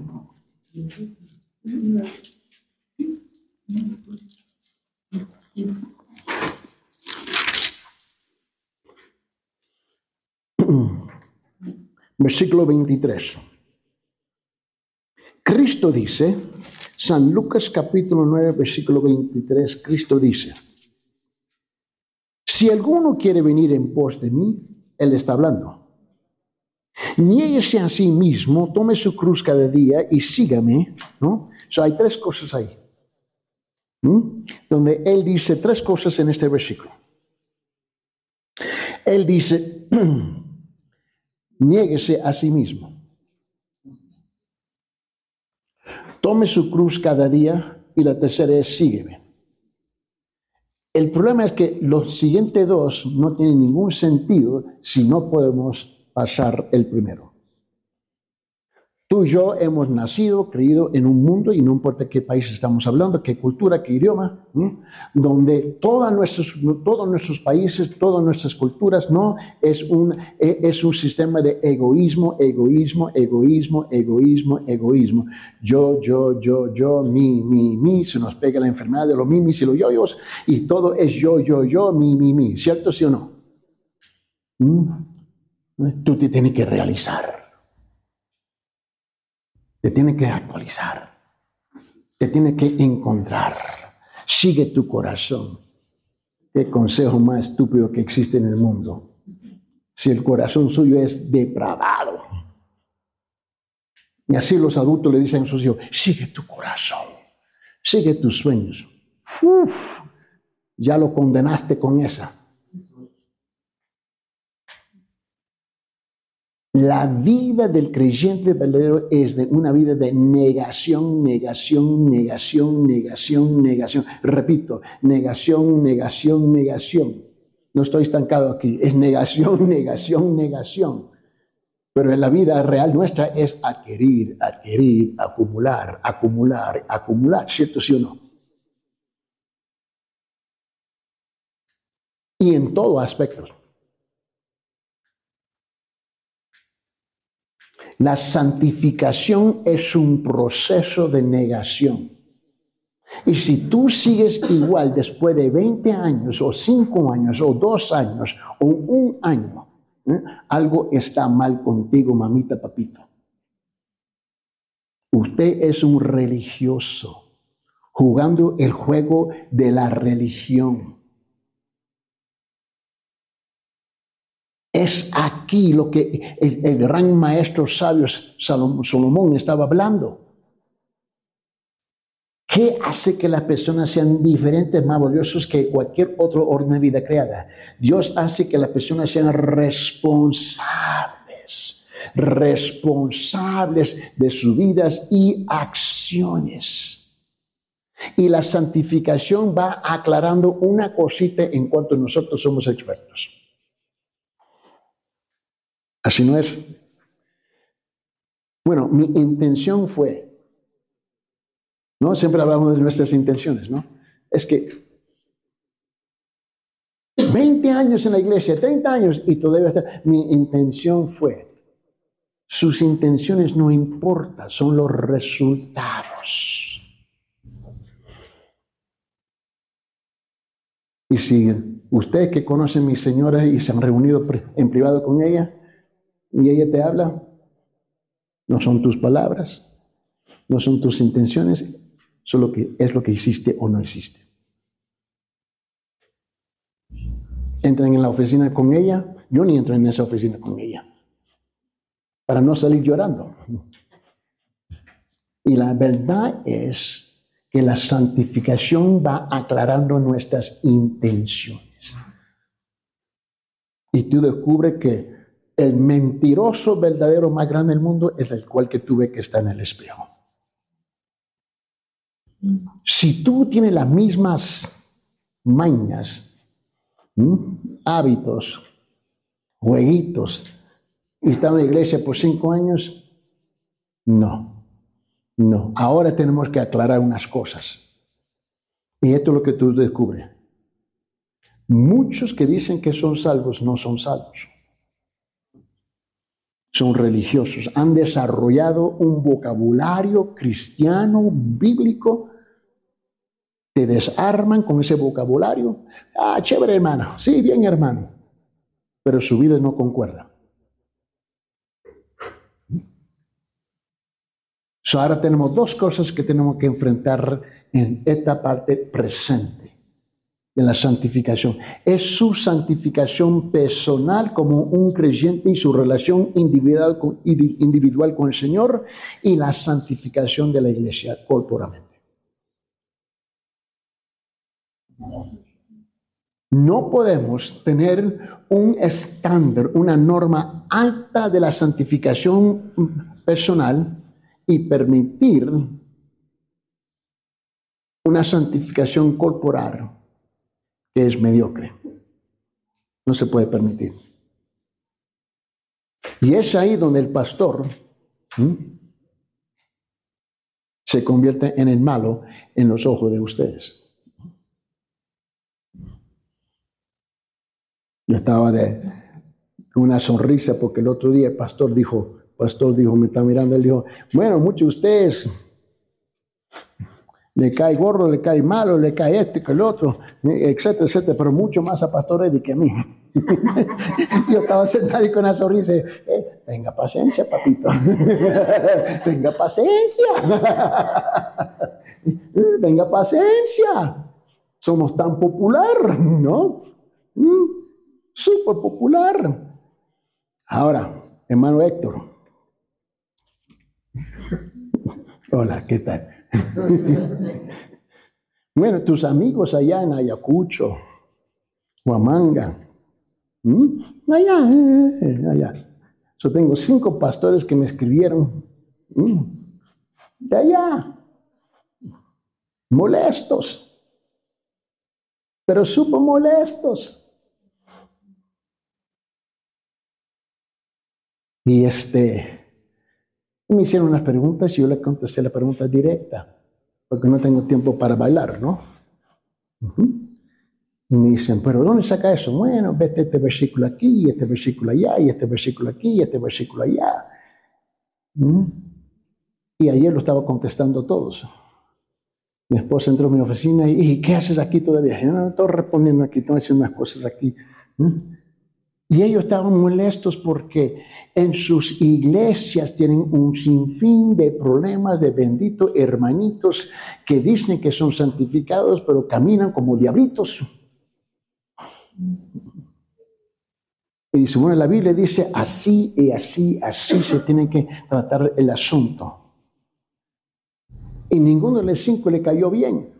Versículo 23. Cristo dice, San Lucas capítulo 9, versículo 23, Cristo dice, si alguno quiere venir en pos de mí, Él está hablando. Niéguese a sí mismo, tome su cruz cada día y sígame, ¿no? So, hay tres cosas ahí. Donde Él dice tres cosas en este versículo. Él dice, niéguese a sí mismo. Tome su cruz cada día y la tercera es sígueme. El problema es que los siguientes dos no tienen ningún sentido si no podemos pasar el primero. Tú y yo hemos nacido, creído en un mundo, y no importa qué país estamos hablando, qué cultura, qué idioma, donde todos nuestros países, todas nuestras culturas, no es un, e, es un sistema de egoísmo, egoísmo, egoísmo, egoísmo, egoísmo. Yo, yo, yo, yo, mi, mi, mi, se nos pega la enfermedad de los mimis y los yoyos, y todo es yo, yo, yo, mi, mi, mi. ¿Cierto, sí o no? Tú te tienes que realizar. Te tiene que actualizar. Te tiene que encontrar. Sigue tu corazón. Qué consejo más estúpido que existe en el mundo. Si el corazón suyo es depravado. Y así los adultos le dicen a sus hijos, sigue tu corazón, sigue tus sueños. Uf, ya lo condenaste con esa. La vida del creyente verdadero es de una vida de negación, negación, negación, negación, negación. Repito, negación, negación, negación. No estoy estancado aquí, es negación, negación, negación. Pero en la vida real nuestra es adquirir, adquirir, acumular, acumular, acumular, ¿cierto sí o no? Y en todo aspecto. La santificación es un proceso de negación. Y si tú sigues igual después de 20 años o 5 años o 2 años o un año, ¿eh? algo está mal contigo, mamita, papito. Usted es un religioso jugando el juego de la religión. Es aquí lo que el, gran maestro sabio Salomón estaba hablando. ¿Qué hace que las personas sean diferentes, más valiosos que cualquier otro orden de vida creada? Dios hace que las personas sean responsables, responsables de sus vidas y acciones. Y la santificación va aclarando una cosita en cuanto nosotros somos expertos. Así no es. Bueno, mi intención fue, ¿no? Siempre hablamos de nuestras intenciones, ¿no? Es que 20 años en la iglesia, 30 años y todavía está. Mi intención fue, sus intenciones no importan, son los resultados. Y si ustedes que conocen a mi señora y se han reunido en privado con ella, y ella te habla, no son tus palabras, no son tus intenciones, solo que es lo que hiciste o no hiciste. Entran en la oficina con ella, yo ni entro en esa oficina con ella. para no salir llorando. Y la verdad es que la santificación va aclarando nuestras intenciones. Y tú descubres que el mentiroso verdadero más grande del mundo es el cual que tuve que estar en el espejo. Si tú tienes las mismas mañas, hábitos, jueguitos, y estás en la iglesia por cinco años, no, no. Ahora tenemos que aclarar unas cosas. Y esto es lo que tú descubres. Muchos que dicen que son salvos no son salvos son religiosos, han desarrollado un vocabulario cristiano, bíblico, te desarman con ese vocabulario. Ah, chévere hermano, sí, bien hermano, pero su vida no concuerda. ahora tenemos dos cosas que tenemos que enfrentar en esta parte presente de la santificación. Es su santificación personal como un creyente y su relación individual con, individual con el Señor y la santificación de la iglesia corporalmente. No podemos tener un estándar, una norma alta de la santificación personal y permitir una santificación corporal es mediocre. No se puede permitir. Y es ahí donde el pastor se convierte en el malo en los ojos de ustedes. Yo estaba de una sonrisa porque el otro día el pastor dijo, pastor dijo, me está mirando, él dijo, bueno, muchos de ustedes le cae gordo, le cae malo, le cae este, que el otro, etcétera, etcétera, pero mucho más a Pastor Eddie que a mí. Yo estaba sentado y con una sonrisa, eh, tenga paciencia, papito, tenga paciencia, tenga paciencia. Somos tan popular, ¿no? Mm, Súper popular. Ahora, hermano Héctor. Hola, ¿qué tal? bueno, tus amigos allá en Ayacucho, Huamanga, allá, eh, allá. Yo tengo cinco pastores que me escribieron de allá, molestos, pero súper molestos. Y este, me hicieron unas preguntas y yo le contesté la pregunta directa, porque no tengo tiempo para bailar, ¿no? Y me dicen, pero ¿dónde saca eso? Bueno, vete este versículo aquí, y este versículo allá, y este versículo aquí, y este versículo allá. Y ayer lo estaba contestando todos. Mi esposa entró a mi oficina y, ¿y qué haces aquí todavía? Yo no estoy respondiendo aquí, estoy haciendo unas cosas aquí. Y ellos estaban molestos porque en sus iglesias tienen un sinfín de problemas de benditos hermanitos que dicen que son santificados, pero caminan como diablitos. Y dice, bueno, la Biblia dice así y así, así se tiene que tratar el asunto. Y ninguno de los cinco le cayó bien.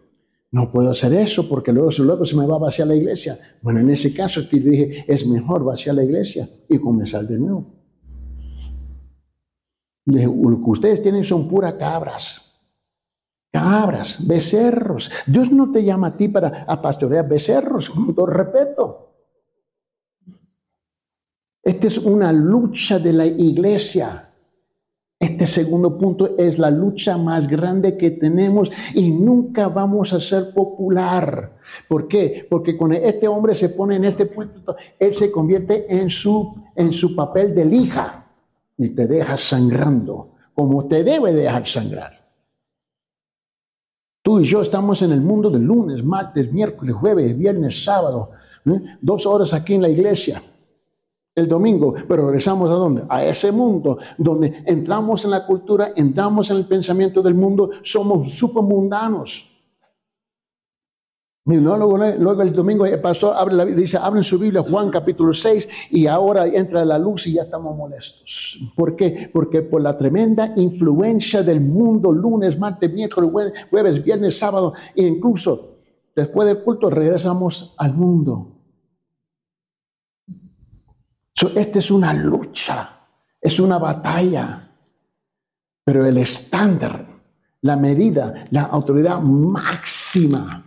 No puedo hacer eso porque luego, luego se me va a vaciar la iglesia. Bueno, en ese caso que dije, es mejor vaciar la iglesia y comenzar de nuevo. dije, lo que ustedes tienen son puras cabras. Cabras, becerros. Dios no te llama a ti para a pastorear becerros, con todo respeto. Esta es una lucha de la iglesia. Este segundo punto es la lucha más grande que tenemos y nunca vamos a ser popular. ¿Por qué? Porque cuando este hombre se pone en este punto, él se convierte en su, en su papel de lija y te deja sangrando, como te debe dejar sangrar. Tú y yo estamos en el mundo de lunes, martes, miércoles, jueves, viernes, sábado, ¿eh? dos horas aquí en la iglesia el domingo, pero regresamos a dónde? A ese mundo donde entramos en la cultura, entramos en el pensamiento del mundo, somos mundanos Luego, luego, el domingo el pastor abre la, dice, abren su Biblia, Juan capítulo 6, y ahora entra la luz y ya estamos molestos. ¿Por qué? Porque por la tremenda influencia del mundo, lunes, martes, miércoles, jueves, viernes, sábado, e incluso después del culto regresamos al mundo. Esta es una lucha, es una batalla, pero el estándar, la medida, la autoridad máxima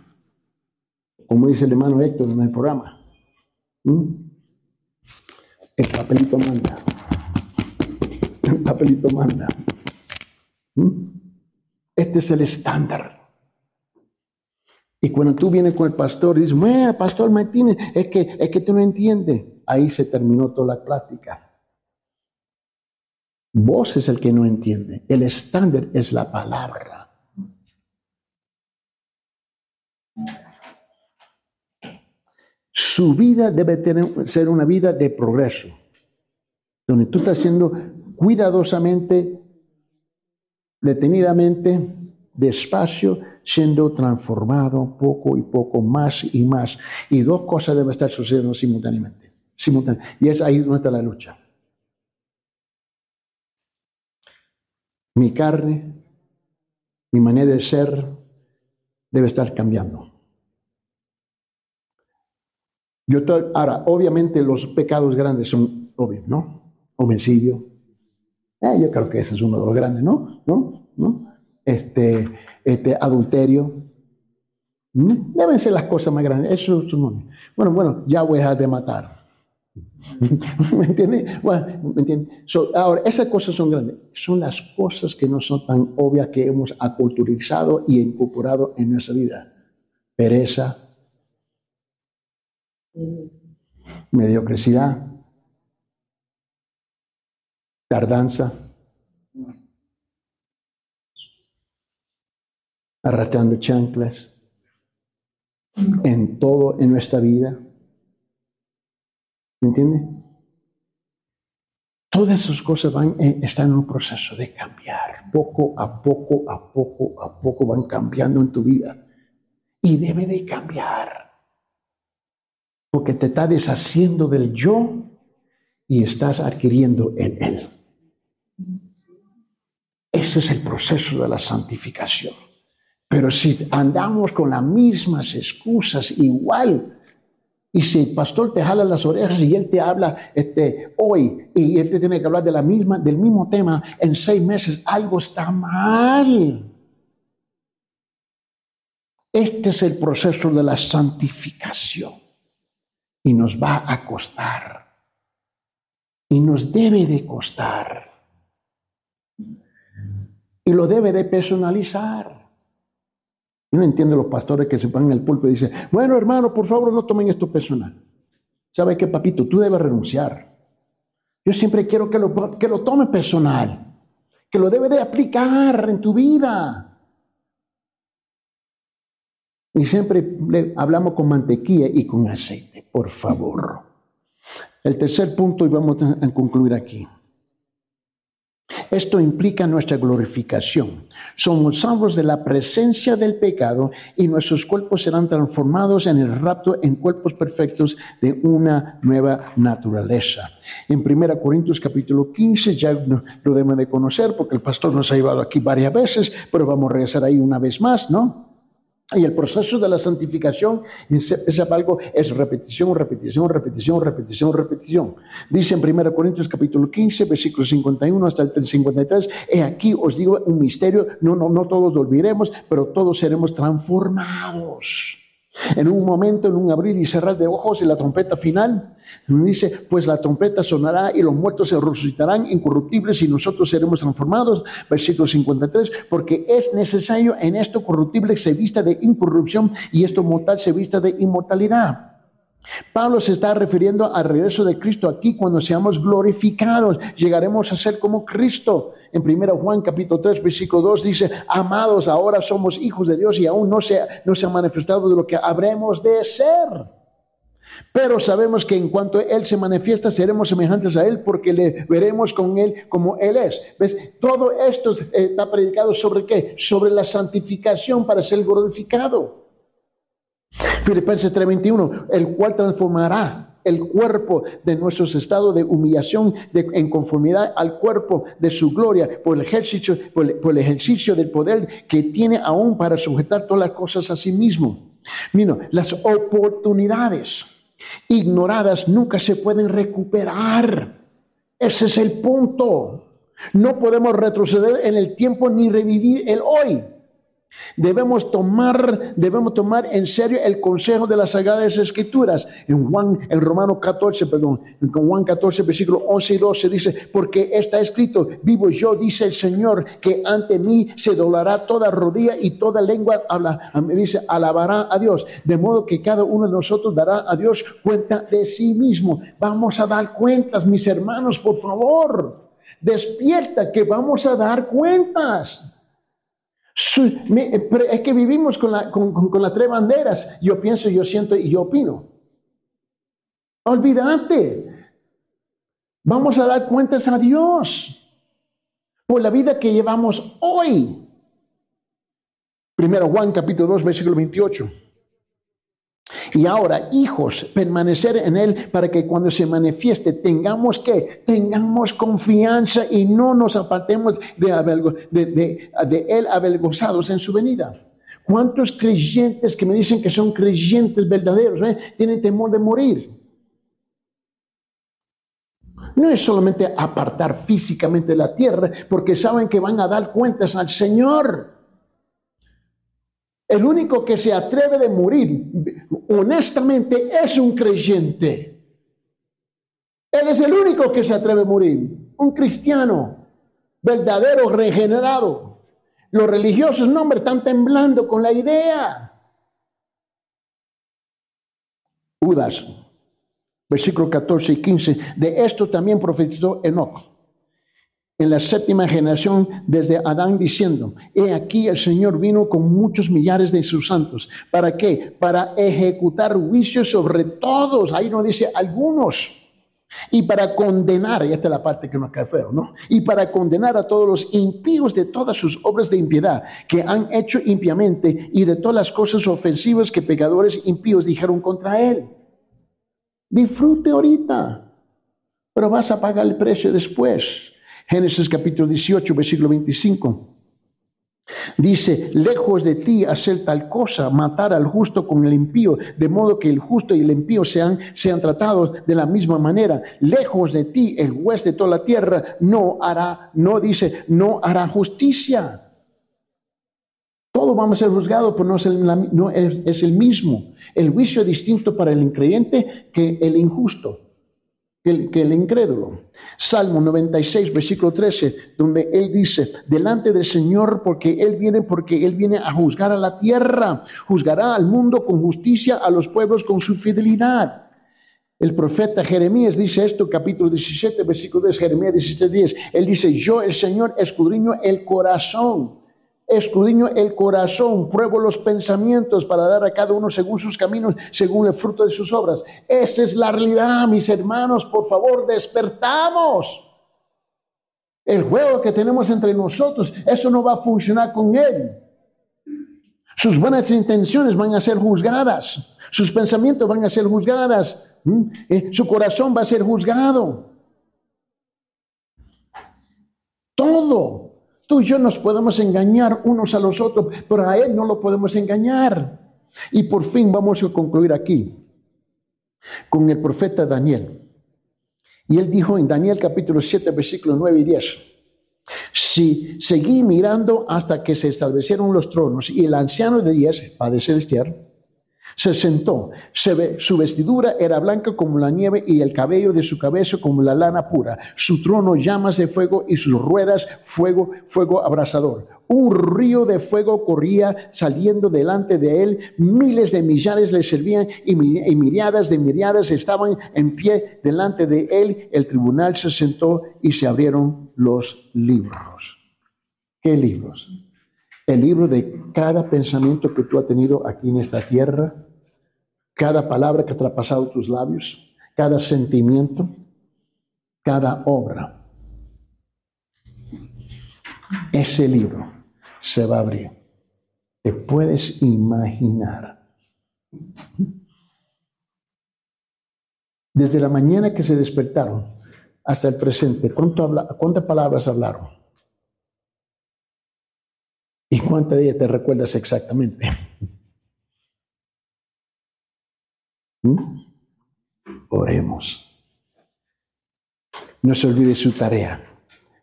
como dice el hermano Héctor en el programa. El papelito manda. El papelito manda. Este es el estándar. Y cuando tú vienes con el pastor y dices, pastor Martínez, es que, es que tú no entiendes. Ahí se terminó toda la plática. Vos es el que no entiende. El estándar es la palabra. Su vida debe tener, ser una vida de progreso, donde tú estás siendo cuidadosamente, detenidamente, despacio, siendo transformado poco y poco, más y más. Y dos cosas deben estar sucediendo simultáneamente. simultáneamente. Y es ahí donde está la lucha. Mi carne, mi manera de ser, debe estar cambiando. Yo ahora, obviamente los pecados grandes son obvios, ¿no? Homicidio. Eh, yo creo que ese es uno de los grandes, ¿no? ¿No? ¿No? Este, este adulterio. ¿Mm? Deben ser las cosas más grandes. Eso es Bueno, bueno, ya voy a dejar de matar. ¿Me entiendes? Bueno, ¿me entiendes? ahora, esas cosas son grandes. Son las cosas que no son tan obvias que hemos aculturizado y incorporado en nuestra vida. Pereza, mediocridad, tardanza, arrastrando chanclas en todo en nuestra vida. ¿Me entiende? Todas esas cosas van, eh, están en un proceso de cambiar. Poco a poco, a poco, a poco van cambiando en tu vida. Y debe de cambiar porque te está deshaciendo del yo y estás adquiriendo el él. Ese es el proceso de la santificación. Pero si andamos con las mismas excusas igual, y si el pastor te jala las orejas y él te habla este, hoy y él te tiene que hablar de la misma, del mismo tema en seis meses, algo está mal. Este es el proceso de la santificación y nos va a costar. Y nos debe de costar. Y lo debe de personalizar. Yo no entiendo los pastores que se ponen en el pulpo y dicen, bueno hermano, por favor no tomen esto personal. ¿Sabe qué, papito? Tú debes renunciar. Yo siempre quiero que lo, que lo tome personal, que lo debe de aplicar en tu vida. Y siempre le hablamos con mantequilla y con aceite, por favor. El tercer punto, y vamos a concluir aquí. Esto implica nuestra glorificación. Somos salvos de la presencia del pecado y nuestros cuerpos serán transformados en el rapto en cuerpos perfectos de una nueva naturaleza. En 1 Corintios capítulo 15 ya lo deben de conocer porque el pastor nos ha llevado aquí varias veces, pero vamos a regresar ahí una vez más, ¿no? Y el proceso de la santificación, ese algo es repetición, repetición, repetición, repetición, repetición. Dice en 1 Corintios capítulo 15, versículo 51 hasta el 53, he aquí os digo un misterio, no, no, no todos lo olvidaremos, pero todos seremos transformados. En un momento, en un abrir y cerrar de ojos y la trompeta final, dice, pues la trompeta sonará y los muertos se resucitarán incorruptibles y nosotros seremos transformados. Versículo 53, porque es necesario en esto corruptible se vista de incorrupción y esto mortal se vista de inmortalidad. Pablo se está refiriendo al regreso de Cristo aquí cuando seamos glorificados, llegaremos a ser como Cristo. En 1 Juan capítulo 3 versículo 2 dice, amados, ahora somos hijos de Dios y aún no se, no se ha manifestado de lo que habremos de ser. Pero sabemos que en cuanto Él se manifiesta, seremos semejantes a Él porque le veremos con Él como Él es. ¿Ves? Todo esto está predicado sobre qué? Sobre la santificación para ser glorificado. Filipenses 3:21, el cual transformará el cuerpo de nuestros estados de humillación en conformidad al cuerpo de su gloria por el ejercicio, por el, ejercicio del poder que tiene aún para sujetar todas las cosas a sí mismo. Mira, las oportunidades ignoradas nunca se pueden recuperar. Ese es el punto. No podemos retroceder en el tiempo ni revivir el hoy. Debemos tomar, debemos tomar en serio el consejo de las Sagradas Escrituras. En Juan, en Romano 14, perdón, en Juan 14, versículo 11 y 12 dice, porque está escrito, vivo yo, dice el Señor, que ante mí se doblará toda rodilla y toda lengua habla, dice, alabará a Dios. De modo que cada uno de nosotros dará a Dios cuenta de sí mismo. Vamos a dar cuentas, mis hermanos, por favor. Despierta que vamos a dar cuentas. Es que vivimos con, las tres banderas. Yo pienso, yo siento y yo opino. Olvídate. Vamos a dar cuentas a Dios por la vida que llevamos hoy. Primero Juan capítulo 2, versículo 28. Y ahora, hijos, permanecer en Él para que cuando se manifieste tengamos que, tengamos confianza y no nos apartemos de, Él avergonzados en su venida. ¿Cuántos creyentes que me dicen que son creyentes verdaderos eh, tienen temor de morir? No es solamente apartar físicamente la tierra, porque saben que van a dar cuentas al Señor. El único que se atreve de morir honestamente es un creyente. Él es el único que se atreve a morir. Un cristiano verdadero, regenerado. Los religiosos, no, hombre, están temblando con la idea. Judas, versículo 14 y 15. De esto también profetizó Enoch en la séptima generación desde Adán diciendo, he aquí el Señor vino con muchos millares de sus santos. ¿Para qué? Para ejecutar juicios sobre todos. Ahí no dice algunos. Y para condenar, y esta es la parte que nos cae feo, ¿no? Y para condenar a todos los impíos de todas sus obras de impiedad que han hecho impiamente y de todas las cosas ofensivas que pecadores impíos dijeron contra él. Disfrute ahorita, pero vas a pagar el precio después. Génesis capítulo 18, versículo 25. Dice, lejos de ti hacer tal cosa, matar al justo con el impío, de modo que el justo y el impío sean, sean tratados de la misma manera. Lejos de ti, el juez de toda la tierra no hará, no dice, no hará justicia. Todo vamos a ser juzgados, pero no, es el, no es el mismo. El juicio es distinto para el increyente que el injusto que el, incrédulo. Salmo 96, versículo 13, donde él dice, delante del Señor, porque Él viene, porque Él viene a juzgar a la tierra, juzgará al mundo con justicia, a los pueblos con su fidelidad. El profeta Jeremías dice esto, capítulo 17, versículo 10, Jeremías 17, 10. Él dice, yo el Señor escudriño el corazón escudriño el corazón, pruebo los pensamientos para dar a cada uno según sus caminos, según el fruto de sus obras. Esa es la realidad, mis hermanos, por favor, despertamos. El juego que tenemos entre nosotros, eso no va a funcionar con él. Sus buenas intenciones van a ser juzgadas, sus pensamientos van a ser juzgadas, eh, su corazón va a ser juzgado. Todo Tú y yo nos podemos engañar unos a los otros, pero a Él no lo podemos engañar. Y por fin vamos a concluir aquí con el profeta Daniel. Y él dijo en Daniel capítulo 7, versículos 9 y 10, si seguí mirando hasta que se establecieron los tronos y el anciano de días, Padre Celestial, se sentó. su vestidura era blanca como la nieve y el cabello de su cabeza como la lana pura. Su trono llamas de fuego y sus ruedas fuego, fuego abrasador. Un río de fuego corría saliendo delante de él. Miles de millares le servían y, y miriadas de miriadas estaban en pie delante de él. El tribunal se sentó y se abrieron los libros. ¿Qué libros? el libro de cada pensamiento que tú has tenido aquí en esta tierra, cada palabra que ha pasado tus labios, cada sentimiento, cada obra. Ese libro se va a abrir. Te puedes imaginar Desde la mañana que se despertaron hasta el presente, ¿cuántas palabras hablaron? ¿Y cuántas de ellas te recuerdas exactamente? ¿Mm? Oremos. No se olvide su tarea.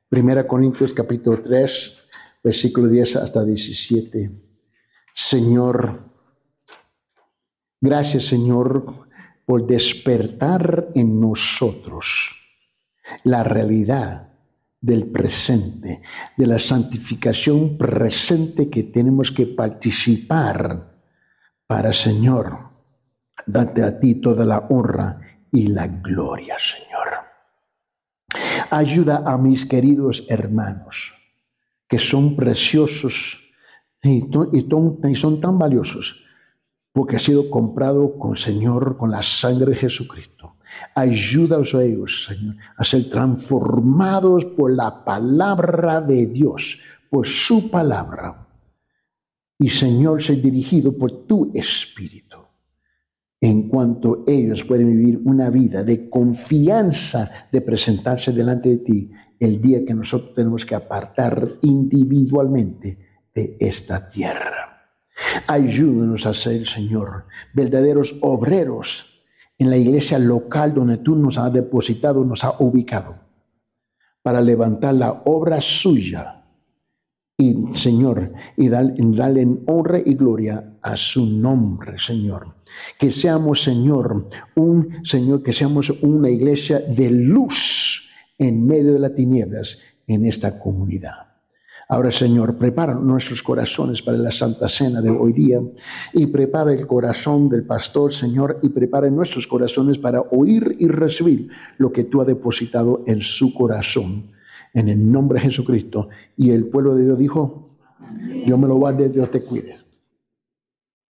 Primera Corintios capítulo 3, versículo 10 hasta 17. Señor, gracias Señor por despertar en nosotros la realidad del presente, de la santificación presente que tenemos que participar para Señor. Date a ti toda la honra y la gloria, Señor. Ayuda a mis queridos hermanos, que son preciosos y, son tan valiosos, porque ha sido comprado con Señor, con la sangre de Jesucristo. Ayúdalos a ellos, Señor, a ser transformados por la palabra de Dios, por su palabra. Y Señor, ser dirigido por tu Espíritu en cuanto ellos pueden vivir una vida de confianza de presentarse delante de ti el día que nosotros tenemos que apartar individualmente de esta tierra. Ayúdanos a ser, Señor, verdaderos obreros en la iglesia local donde tú nos has depositado, nos has ubicado, para levantar la obra suya y Señor, y dale, en honra y gloria a su nombre, Señor. Que seamos, Señor, un Señor, que seamos una iglesia de luz en medio de las tinieblas en esta comunidad. Ahora, Señor, prepara nuestros corazones para la Santa Cena de hoy día y prepara el corazón del pastor, Señor, y prepara nuestros corazones para oír y recibir lo que tú has depositado en su corazón en el nombre de Jesucristo. Y el pueblo de Dios dijo, Dios me lo guarde, Dios te cuide.